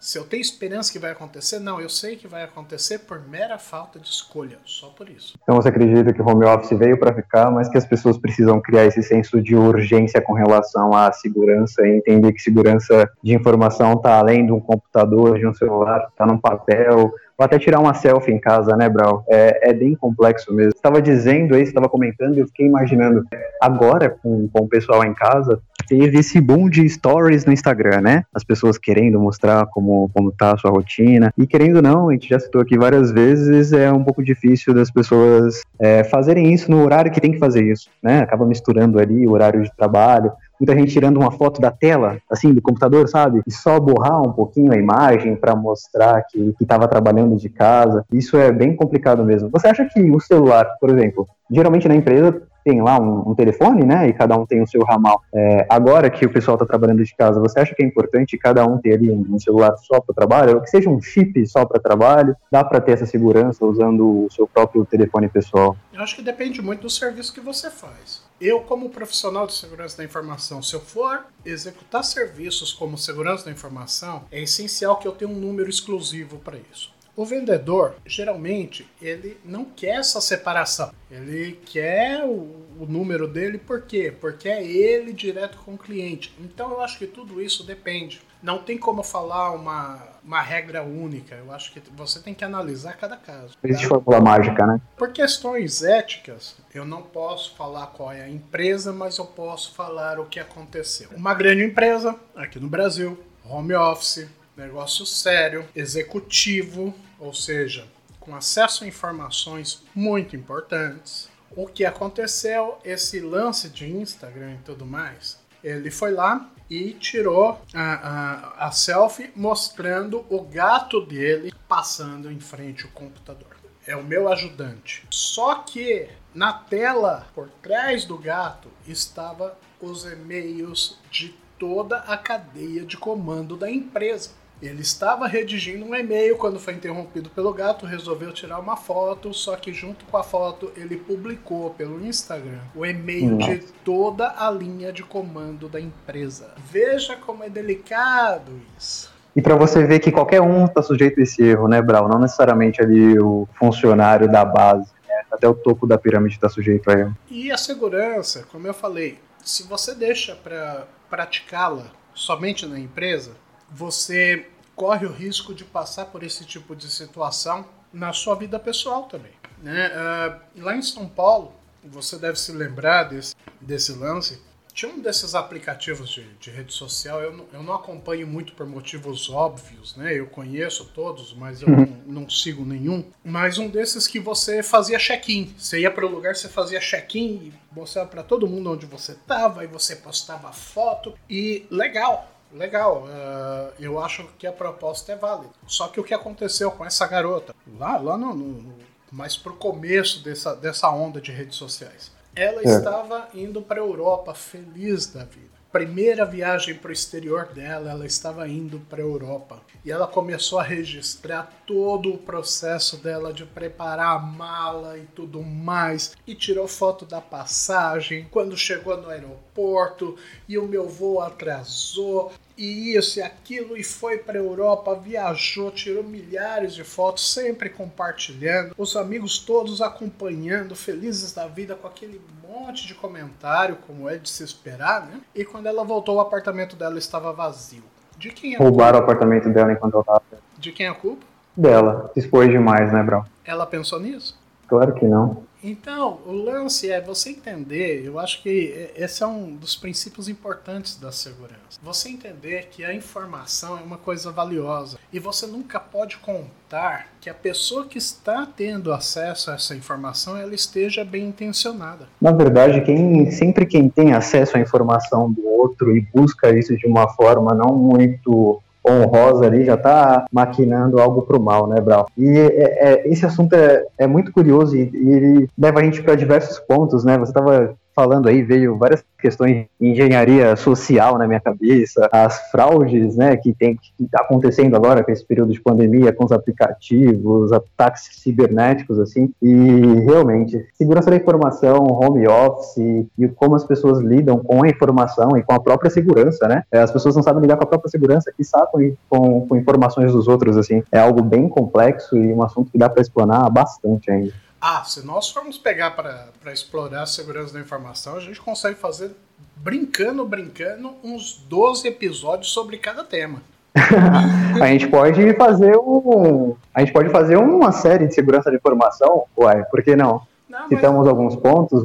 se eu tenho esperança que vai acontecer, não, eu sei que vai acontecer por mera falta de escolha, só por isso. Então você acredita que o home office veio para ficar, mas que as pessoas precisam criar esse senso de urgência com relação à segurança e entender que segurança de informação está além de um computador, de um celular, está num papel, ou até tirar uma selfie em casa, né, Brau? É, é bem complexo mesmo. Estava dizendo aí, estava comentando, e eu fiquei imaginando, agora com, com o pessoal em casa, teve esse boom de stories no Instagram, né? As pessoas querendo mostrar como, como tá a sua rotina. E querendo não, a gente já citou aqui várias vezes, é um pouco difícil das pessoas é, fazerem isso no horário que tem que fazer isso, né? Acaba misturando ali o horário de trabalho, muita gente tirando uma foto da tela, assim, do computador, sabe? E só borrar um pouquinho a imagem para mostrar que estava trabalhando de casa. Isso é bem complicado mesmo. Você acha que o celular, por exemplo, geralmente na empresa tem lá um, um, telefone, né? E cada um tem o seu ramal. É, agora que o pessoal está trabalhando de casa, você acha que é importante cada um ter ali um, um celular só para trabalho, ou que seja um chip só para trabalho? Dá para ter essa segurança usando o seu próprio telefone pessoal? Eu acho que depende muito do serviço que você faz. Eu, como profissional de segurança da informação, se eu for executar serviços como segurança da informação, é essencial que eu tenha um número exclusivo para isso. O vendedor, geralmente, ele não quer essa separação. Ele quer o, o, número dele, por quê? Porque é ele direto com o cliente. Então eu acho que tudo isso depende. Não tem como falar uma, uma regra única. Eu acho que você tem que analisar cada caso. Tá? Existe fórmula mágica, né? Por questões éticas, eu não posso falar qual é a empresa, mas eu posso falar o que aconteceu. Uma grande empresa aqui no Brasil, home office, negócio sério, executivo, ou seja, com acesso a informações muito importantes. O que aconteceu, esse lance de Instagram e tudo mais, ele foi lá e tirou a, a, a selfie mostrando o gato dele passando em frente ao computador. É o meu ajudante. Só que na tela por trás do gato estava os e-mails de toda a cadeia de comando da empresa. Ele estava redigindo um e-mail quando foi interrompido pelo gato, resolveu tirar uma foto, só que junto com a foto ele publicou pelo Instagram o e-mail Nossa. de toda a linha de comando da empresa. Veja como é delicado isso. E para você ver que qualquer um está sujeito a esse erro, né, Brau? Não necessariamente ali o funcionário da base, né? até o topo da pirâmide está sujeito a erro. E a segurança, como eu falei, se você deixa para praticá-la somente na empresa, você corre o risco de passar por esse tipo de situação na sua vida pessoal também. Né? Uh, lá em São Paulo, você deve se lembrar desse, desse lance. Tinha um desses aplicativos de, de rede social, eu não, eu não acompanho muito por motivos óbvios, né? Eu conheço todos, mas eu não, não sigo nenhum. Mas um desses que você fazia check-in. Você ia para o lugar, você fazia check-in e mostrava para todo mundo onde você estava, e você postava foto. E legal, legal, uh, eu acho que a proposta é válida. Só que o que aconteceu com essa garota, lá, lá no, no mais pro começo dessa, dessa onda de redes sociais, ela é. estava indo para a Europa feliz da vida primeira viagem para o exterior dela, ela estava indo para a Europa. E ela começou a registrar todo o processo dela de preparar a mala e tudo mais. E tirou foto da passagem, quando chegou no aeroporto, e o meu voo atrasou, e isso e aquilo, e foi para a Europa, viajou, tirou milhares de fotos, sempre compartilhando, os amigos todos acompanhando, felizes da vida com aquele monte de comentário, como é de se esperar, né? E quando ela voltou, o apartamento dela estava vazio. De quem é Roubaram o apartamento dela enquanto ela estava. De quem é a culpa? Dela. Se expôs demais, né, Brão? Ela pensou nisso? Claro que não. Então, o lance é você entender, eu acho que esse é um dos princípios importantes da segurança. Você entender que a informação é uma coisa valiosa e você nunca pode contar que a pessoa que está tendo acesso a essa informação ela esteja bem intencionada. Na verdade, quem sempre quem tem acesso à informação do outro e busca isso de uma forma não muito honrosa ali já está maquinando algo para o mal, né, Brau? E é, é, esse assunto é, é muito curioso e, e ele leva a gente para diversos pontos, né? Você estava falando aí, veio várias questões de engenharia social na minha cabeça, as fraudes, né, que tem que tá acontecendo agora com esse período de pandemia, com os aplicativos, ataques cibernéticos, assim, e realmente, segurança da informação, home office e como as pessoas lidam com a informação e com a própria segurança, né, é, as pessoas não sabem lidar com a própria segurança, que sabem com, com informações dos outros, assim, é algo bem complexo e um assunto que dá para explanar bastante ainda. Ah, se nós formos pegar para explorar a segurança da informação, a gente consegue fazer, brincando, brincando, uns 12 episódios sobre cada tema. a gente pode fazer um. A gente pode fazer uma série de segurança de informação, uai, por que não? não Citamos mas... alguns pontos,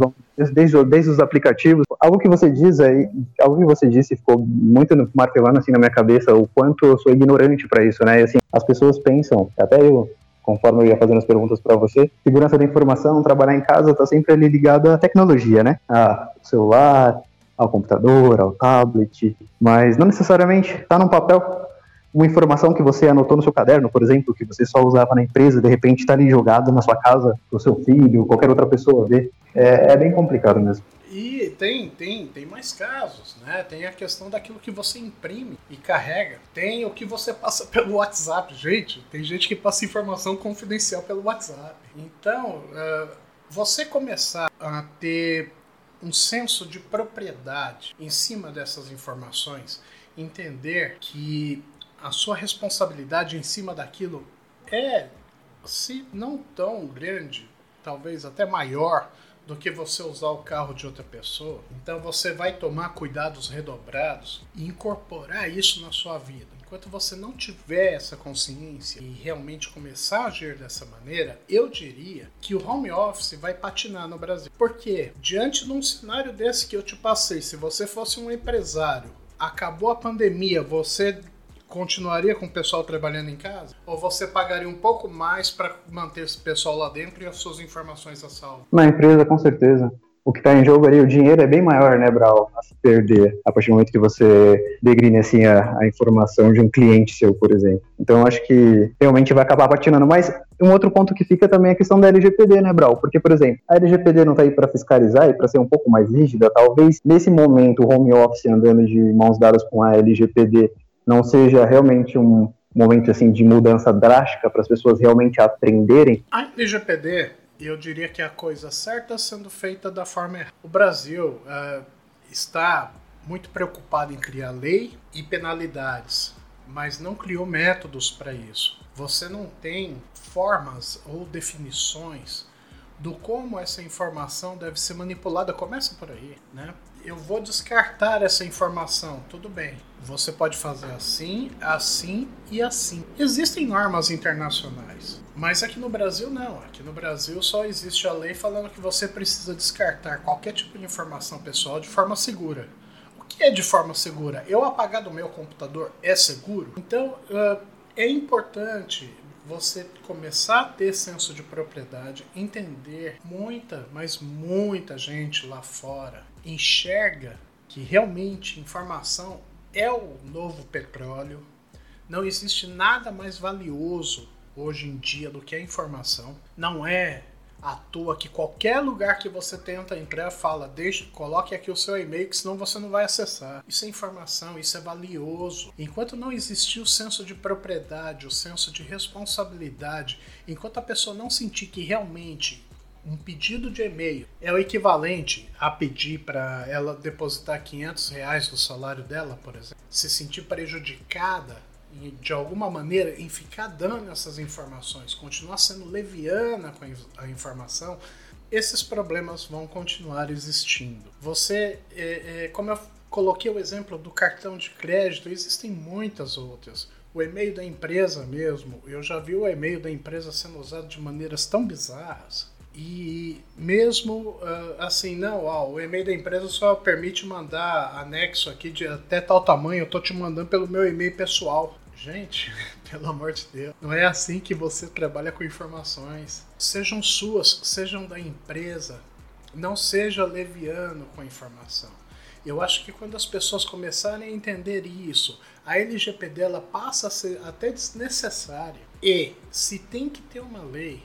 desde, desde os aplicativos. Algo que você diz aí, algo que você disse ficou muito martelando assim na minha cabeça, o quanto eu sou ignorante para isso, né? E, assim, as pessoas pensam, até eu conforme eu ia fazendo as perguntas para você, segurança da informação, trabalhar em casa está sempre ali ligado à tecnologia, né? A celular, ao computador, ao tablet, mas não necessariamente está num papel uma informação que você anotou no seu caderno, por exemplo, que você só usava na empresa, de repente está ali jogado na sua casa, o seu filho, qualquer outra pessoa ver. É, é, bem complicado mesmo. E tem, tem, tem mais casos, né? Tem a questão daquilo que você imprime e carrega. Tem o que você passa pelo WhatsApp. Gente, tem gente que passa informação confidencial pelo WhatsApp. Então, uh, você começar a ter um senso de propriedade em cima dessas informações, entender que a sua responsabilidade em cima daquilo é, se não tão grande, talvez até maior do que você usar o carro de outra pessoa. Então você vai tomar cuidados redobrados e incorporar isso na sua vida. Enquanto você não tiver essa consciência e realmente começar a agir dessa maneira, eu diria que o home office vai patinar no Brasil. Porque diante de um cenário desse que eu te passei, se você fosse um empresário, acabou a pandemia, você continuaria com o pessoal trabalhando em casa? Ou você pagaria um pouco mais para manter esse pessoal lá dentro e as suas informações a salvo? Na empresa, com certeza. O que está em jogo ali, o dinheiro é bem maior, né, Brau, a se perder a partir do momento que você degrine assim a, a informação de um cliente seu, por exemplo. Então, acho que realmente vai acabar patinando. Mas um outro ponto que fica também é a questão da LGPD, né, Brau? Porque, por exemplo, a LGPD não está aí para fiscalizar e para ser um pouco mais rígida. Talvez nesse momento o home office andando de mãos dadas com a LGPD não seja realmente um momento assim de mudança drástica para as pessoas realmente aprenderem? A LGPD, eu diria que é a coisa certa sendo feita da forma errada. O Brasil uh, está muito preocupado em criar lei e penalidades, mas não criou métodos para isso. Você não tem formas ou definições do como essa informação deve ser manipulada. Começa por aí, né? Eu vou descartar essa informação. Tudo bem. Você pode fazer assim, assim e assim. Existem normas internacionais, mas aqui no Brasil não. Aqui no Brasil só existe a lei falando que você precisa descartar qualquer tipo de informação pessoal de forma segura. O que é de forma segura? Eu apagar do meu computador é seguro? Então uh, é importante você começar a ter senso de propriedade, entender muita, mas muita gente lá fora enxerga que realmente informação é o novo petróleo. Não existe nada mais valioso hoje em dia do que a informação. Não é à toa que qualquer lugar que você tenta entrar fala, deixe, coloque aqui o seu e-mail, que senão você não vai acessar. Isso é informação, isso é valioso. Enquanto não existir o senso de propriedade, o senso de responsabilidade, enquanto a pessoa não sentir que realmente um pedido de e-mail é o equivalente a pedir para ela depositar 500 reais do salário dela, por exemplo, se sentir prejudicada de alguma maneira em ficar dando essas informações, continuar sendo leviana com a informação, esses problemas vão continuar existindo. Você, é, é, como eu coloquei o exemplo do cartão de crédito, existem muitas outras. O e-mail da empresa mesmo, eu já vi o e-mail da empresa sendo usado de maneiras tão bizarras e mesmo uh, assim, não, ó, o e-mail da empresa só permite mandar anexo aqui de até tal tamanho, eu tô te mandando pelo meu e-mail pessoal. Gente, pelo amor de Deus, não é assim que você trabalha com informações. Sejam suas, sejam da empresa. Não seja leviano com a informação. Eu acho que quando as pessoas começarem a entender isso, a LGPD ela passa a ser até desnecessária. E se tem que ter uma lei,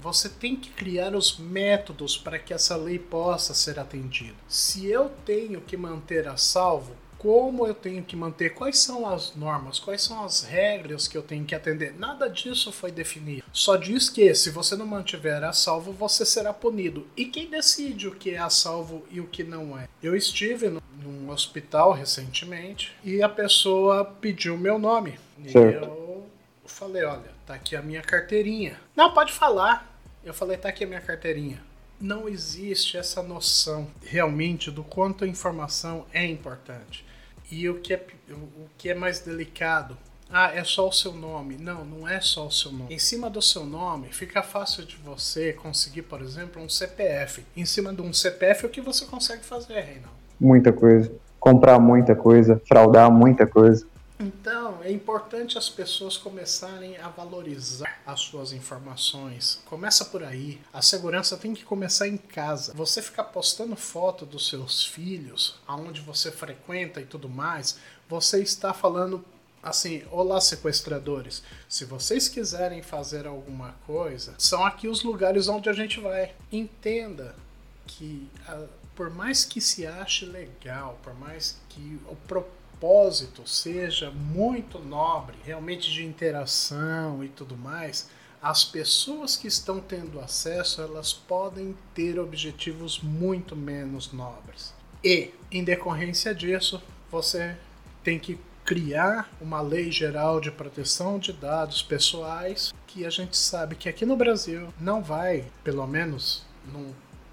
você tem que criar os métodos para que essa lei possa ser atendida. Se eu tenho que manter a salvo, como eu tenho que manter, quais são as normas, quais são as regras que eu tenho que atender. Nada disso foi definido. Só diz que se você não mantiver a salvo, você será punido. E quem decide o que é a salvo e o que não é? Eu estive num hospital recentemente e a pessoa pediu meu nome. E eu falei, olha, tá aqui a minha carteirinha. Não, pode falar. Eu falei, tá aqui a minha carteirinha. Não existe essa noção realmente do quanto a informação é importante. E o que é, o que é mais delicado, Ah, é só o seu nome. Não, não é só o seu nome. Em cima do seu nome, fica fácil de você conseguir, por exemplo, um CPF. Em cima de um CPF, o que você consegue fazer, Reinaldo? Muita coisa. Comprar muita coisa, fraudar muita coisa. Então, é importante as pessoas começarem a valorizar as suas informações. Começa por aí. A segurança tem que começar em casa. Você ficar postando foto dos seus filhos, aonde você frequenta e tudo mais, você está falando assim, olá sequestradores, se vocês quiserem fazer alguma coisa, são aqui os lugares onde a gente vai. Entenda que por mais que se ache legal, por mais que o propósito propósito seja muito nobre, realmente de interação e tudo mais, as pessoas que estão tendo acesso, elas podem ter objetivos muito menos nobres. E, em decorrência disso, você tem que criar uma lei geral de proteção de dados pessoais que a gente sabe que aqui no Brasil não vai, pelo menos num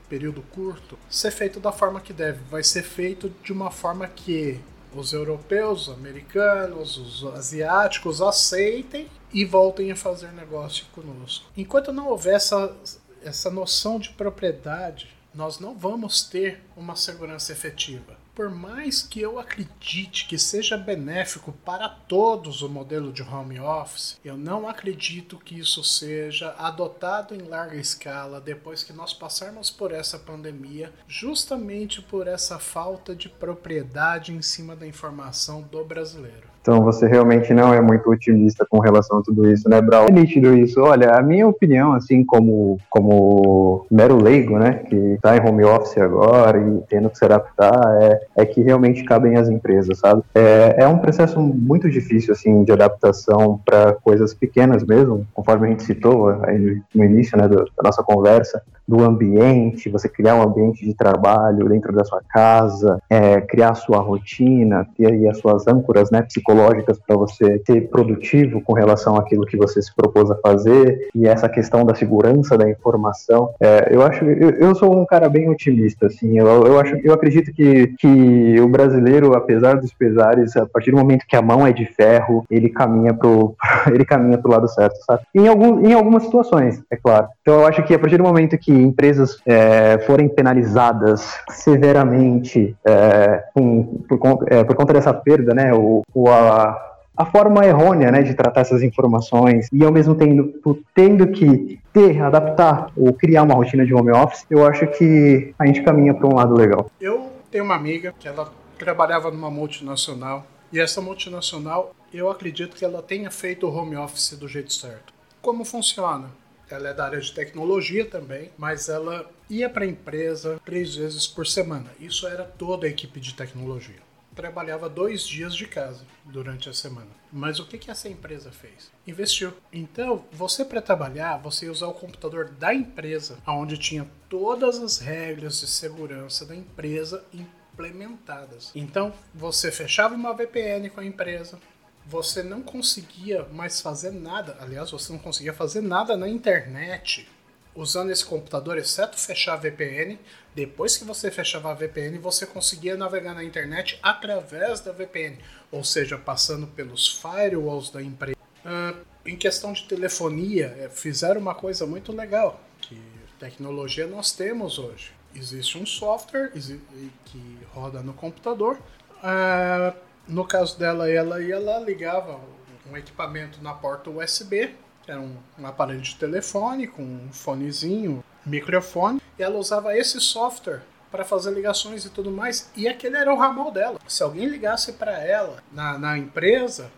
período curto, ser feito da forma que deve. Vai ser feito de uma forma que os europeus, os americanos, os asiáticos aceitem e voltem a fazer negócio conosco. Enquanto não houver essa, essa noção de propriedade, nós não vamos ter uma segurança efetiva por mais que eu acredite que seja benéfico para todos o modelo de home office, eu não acredito que isso seja adotado em larga escala depois que nós passarmos por essa pandemia, justamente por essa falta de propriedade em cima da informação do brasileiro. Então você realmente não é muito otimista com relação a tudo isso, né, Brau? É nítido isso. Olha, a minha opinião, assim, como, como mero leigo, né, que está em home office agora e tendo que se adaptar, é, é que realmente cabem as empresas, sabe? É, é um processo muito difícil, assim, de adaptação para coisas pequenas mesmo, conforme a gente citou aí no início, né, da nossa conversa do ambiente, você criar um ambiente de trabalho dentro da sua casa, é, criar a sua rotina, ter aí as suas âncoras né, psicológicas para você ser produtivo com relação àquilo que você se propôs a fazer, e essa questão da segurança da informação. É, eu acho, eu, eu, sou um cara bem otimista, assim, eu, eu, acho, eu acredito que, que o brasileiro, apesar dos pesares, a partir do momento que a mão é de ferro, ele caminha pro, ele caminha pro lado certo, sabe? Em, algum, em algumas situações, é claro. Então eu acho que a partir do momento que empresas é, forem penalizadas severamente é, com, por, é, por, conta dessa perda, né, o, o a, a forma errônea né, de tratar essas informações e ao mesmo tempo tendo que ter, adaptar ou criar uma rotina de home office, eu acho que a gente caminha para um lado legal. Eu tenho uma amiga que ela trabalhava numa multinacional e essa multinacional, eu acredito que ela tenha feito o home office do jeito certo. Como funciona? Ela é da área de tecnologia também, mas ela ia para a empresa três vezes por semana. Isso era toda a equipe de tecnologia. Trabalhava dois dias de casa durante a semana. Mas o que, que essa empresa fez? Investiu. Então, você para trabalhar, você ia usar o computador da empresa, onde tinha todas as regras de segurança da empresa implementadas. Então, você fechava uma VPN com a empresa, você não conseguia mais fazer nada. Aliás, você não conseguia fazer nada na internet usando esse computador, exceto fechar a VPN. Depois que você fechava a VPN, você conseguia navegar na internet através da VPN, ou seja, passando pelos firewalls da empresa. Uh, em questão de telefonia, é, fizeram uma coisa muito legal, que tecnologia nós temos hoje. Existe um software que roda no computador. Uh, no caso dela, ela ia lá, ligava um equipamento na porta USB, era um, um aparelho de telefone com um fonezinho, microfone, e ela usava esse software para fazer ligações e tudo mais, e aquele era o ramal dela. Se alguém ligasse para ela na, na empresa,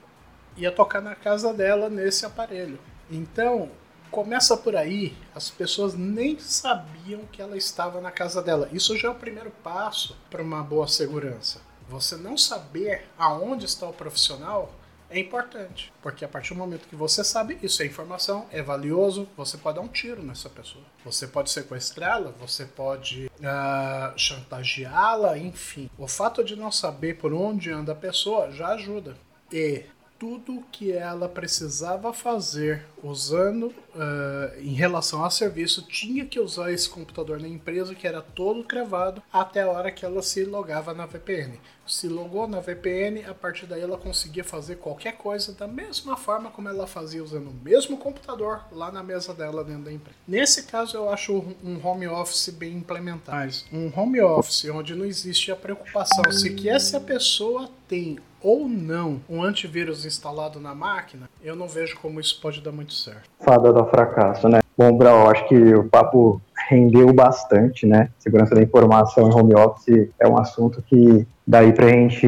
ia tocar na casa dela nesse aparelho. Então, começa por aí, as pessoas nem sabiam que ela estava na casa dela. Isso já é o primeiro passo para uma boa segurança. Você não saber aonde está o profissional é importante, porque a partir do momento que você sabe, isso é informação, é valioso, você pode dar um tiro nessa pessoa. Você pode sequestrá-la, você pode uh, chantageá-la, enfim. O fato de não saber por onde anda a pessoa já ajuda. E tudo que ela precisava fazer usando uh, em relação a serviço tinha que usar esse computador na empresa que era todo cravado até a hora que ela se logava na VPN. Se logou na VPN, a partir daí ela conseguia fazer qualquer coisa da mesma forma como ela fazia usando o mesmo computador lá na mesa dela dentro da empresa. Nesse caso, eu acho um home office bem implementado. Mas um home office onde não existe a preocupação se que essa pessoa tem ou não um antivírus instalado na máquina, eu não vejo como isso pode dar muito certo. Fada do fracasso, né? Bom, Brau, acho que o papo rendeu bastante, né? Segurança da informação em home office é um assunto que daí para a gente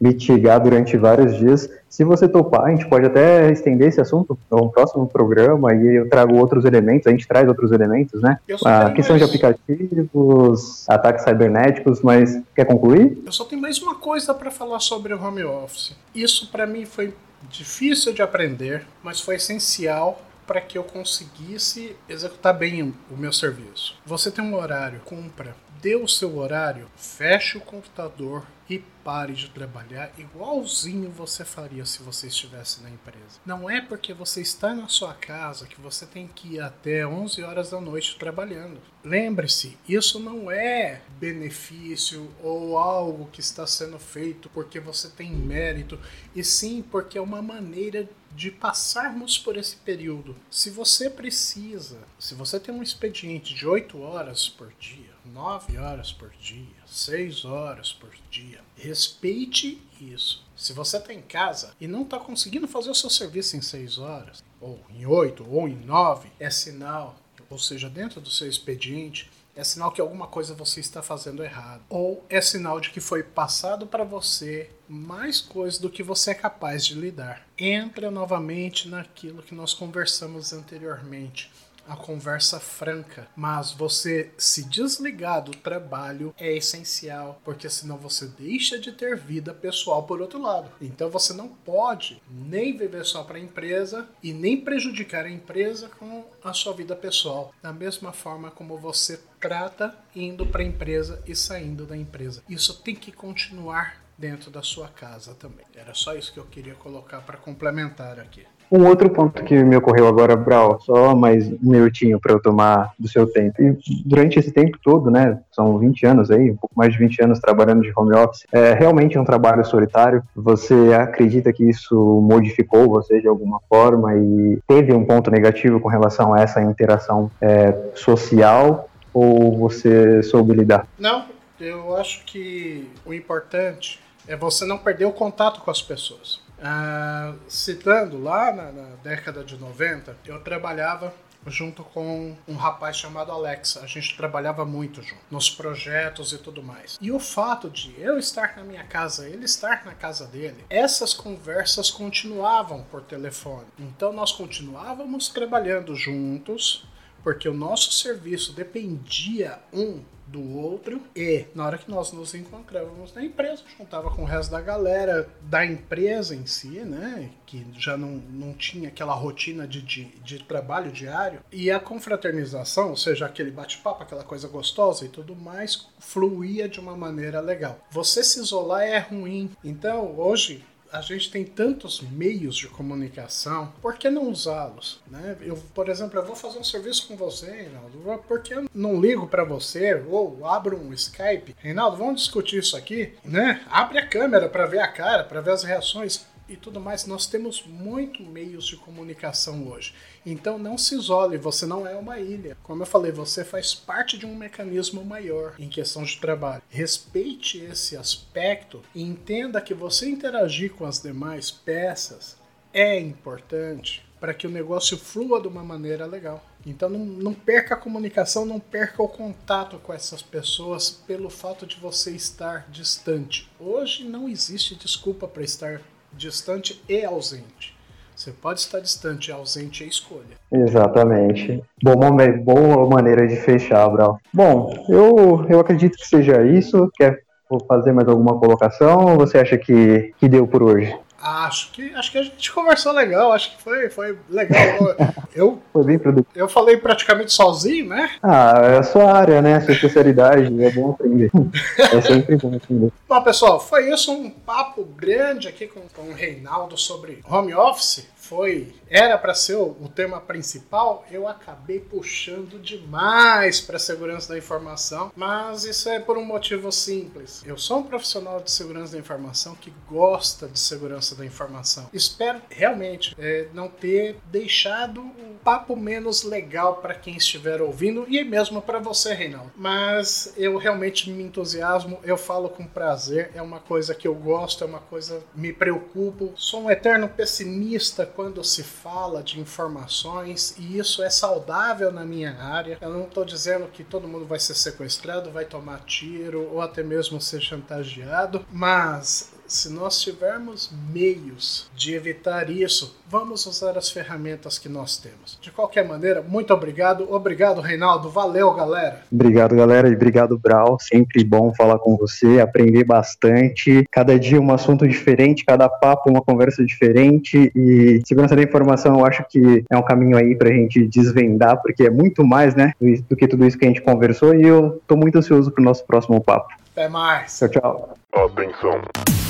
mitigar durante vários dias. Se você topar, a gente pode até estender esse assunto no próximo programa e eu trago outros elementos, a gente traz outros elementos, né? A questão mais... de aplicativos, ataques cibernéticos, mas quer concluir? Eu só tenho mais uma coisa para falar sobre o home office. Isso para mim foi difícil de aprender, mas foi essencial para que eu conseguisse executar bem o meu serviço. Você tem um horário, cumpra. Dê o seu horário, feche o computador e pare de trabalhar igualzinho você faria se você estivesse na empresa. Não é porque você está na sua casa que você tem que ir até 11 horas da noite trabalhando. Lembre-se, isso não é benefício ou algo que está sendo feito porque você tem mérito, e sim porque é uma maneira de passarmos por esse período. Se você precisa, se você tem um expediente de 8 horas por dia, 9 horas por dia, 6 horas por dia, respeite isso. Se você está em casa e não está conseguindo fazer o seu serviço em 6 horas, ou em 8, ou em 9, é sinal, ou seja, dentro do seu expediente, é sinal que alguma coisa você está fazendo errado. Ou é sinal de que foi passado para você mais coisa do que você é capaz de lidar. Entra novamente naquilo que nós conversamos anteriormente a conversa franca, mas você se desligar do trabalho é essencial, porque senão você deixa de ter vida pessoal por outro lado. Então você não pode nem viver só para a empresa e nem prejudicar a empresa com a sua vida pessoal, da mesma forma como você trata indo para a empresa e saindo da empresa. Isso tem que continuar dentro da sua casa também. Era só isso que eu queria colocar para complementar aqui. Um outro ponto que me ocorreu agora, Brau, só mais um minutinho para eu tomar do seu tempo. E durante esse tempo todo, né, são 20 anos aí, um pouco mais de 20 anos trabalhando de home office, é realmente um trabalho solitário. Você acredita que isso modificou você de alguma forma e teve um ponto negativo com relação a essa interação é, social ou você soube lidar? Não, eu acho que o importante é você não perder o contato com as pessoas. Ah, citando lá na, na, década de 90, eu trabalhava junto com um rapaz chamado Alex. A gente trabalhava muito junto, nos projetos e tudo mais. E o fato de eu estar na minha casa, ele estar na casa dele, essas conversas continuavam por telefone. Então nós continuávamos trabalhando juntos, porque o nosso serviço dependia um do outro. E na hora que nós nos encontrávamos na empresa, juntava com o resto da galera da empresa em si, né, que já não, não tinha aquela rotina de, de, de trabalho diário, e a confraternização, ou seja, aquele bate-papo, aquela coisa gostosa e tudo mais, fluía de uma maneira legal. Você se isolar é ruim, então hoje a gente tem tantos meios de comunicação, por que não usá-los? Né? Eu, por exemplo, eu vou fazer um serviço com você, Reinaldo, por que eu não ligo para você ou abro um Skype? Reinaldo, vamos discutir isso aqui? Né? Abre a câmera para ver a cara, para ver as reações e tudo mais. Nós temos muito meios de comunicação hoje. Então não se isole, você não é uma ilha. Como eu falei, você faz parte de um mecanismo maior em questão de trabalho. Respeite esse aspecto e entenda que você interagir com as demais peças é importante para que o negócio flua de uma maneira legal. Então não, não, perca a comunicação, não perca o contato com essas pessoas pelo fato de você estar distante. Hoje não existe desculpa para estar distante e ausente. Você pode estar distante ausente é escolha. Exatamente. Bom, boa maneira de fechar, Brau. Bom, eu, eu acredito que seja isso. Quer fazer mais alguma colocação ou você acha que, que deu por hoje? Acho que, acho que a gente conversou legal, acho que foi, foi legal. Eu, foi bem produtivo. Eu falei praticamente sozinho, né? Ah, é a sua área, né? A sua especialidade, é bom aprender. é sempre bom aprender. Bom, pessoal, foi isso um papo grande aqui com, com o Reinaldo sobre home office. Foi era para ser o, o, tema principal, eu acabei puxando demais para segurança da informação, mas isso é por um motivo simples. Eu sou um profissional de segurança da informação que gosta de segurança da informação. Espero realmente é, não ter deixado um papo menos legal para quem estiver ouvindo e mesmo para você, Reinaldo. Mas eu realmente me entusiasmo, eu falo com prazer, é uma coisa que eu gosto, é uma coisa me preocupo. Sou um eterno pessimista quando se fala de informações e isso é saudável na minha área. Eu não estou dizendo que todo mundo vai ser sequestrado, vai tomar tiro ou até mesmo ser chantageado, mas se nós tivermos meios de evitar isso, vamos usar as ferramentas que nós temos. De qualquer maneira, muito obrigado. Obrigado, Reinaldo. Valeu, galera. Obrigado, galera. E obrigado, Brau. Sempre bom falar com você, aprender bastante. Cada dia um assunto diferente, cada papo uma conversa diferente. E segurança da informação, eu acho que é um caminho aí pra gente desvendar, porque é muito mais, né, do que tudo isso que a gente conversou. E eu tô muito ansioso pro nosso próximo papo. Até mais. Tchau, tchau. Atenção.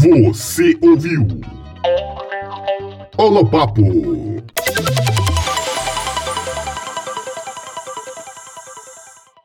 Você ouviu? Papo.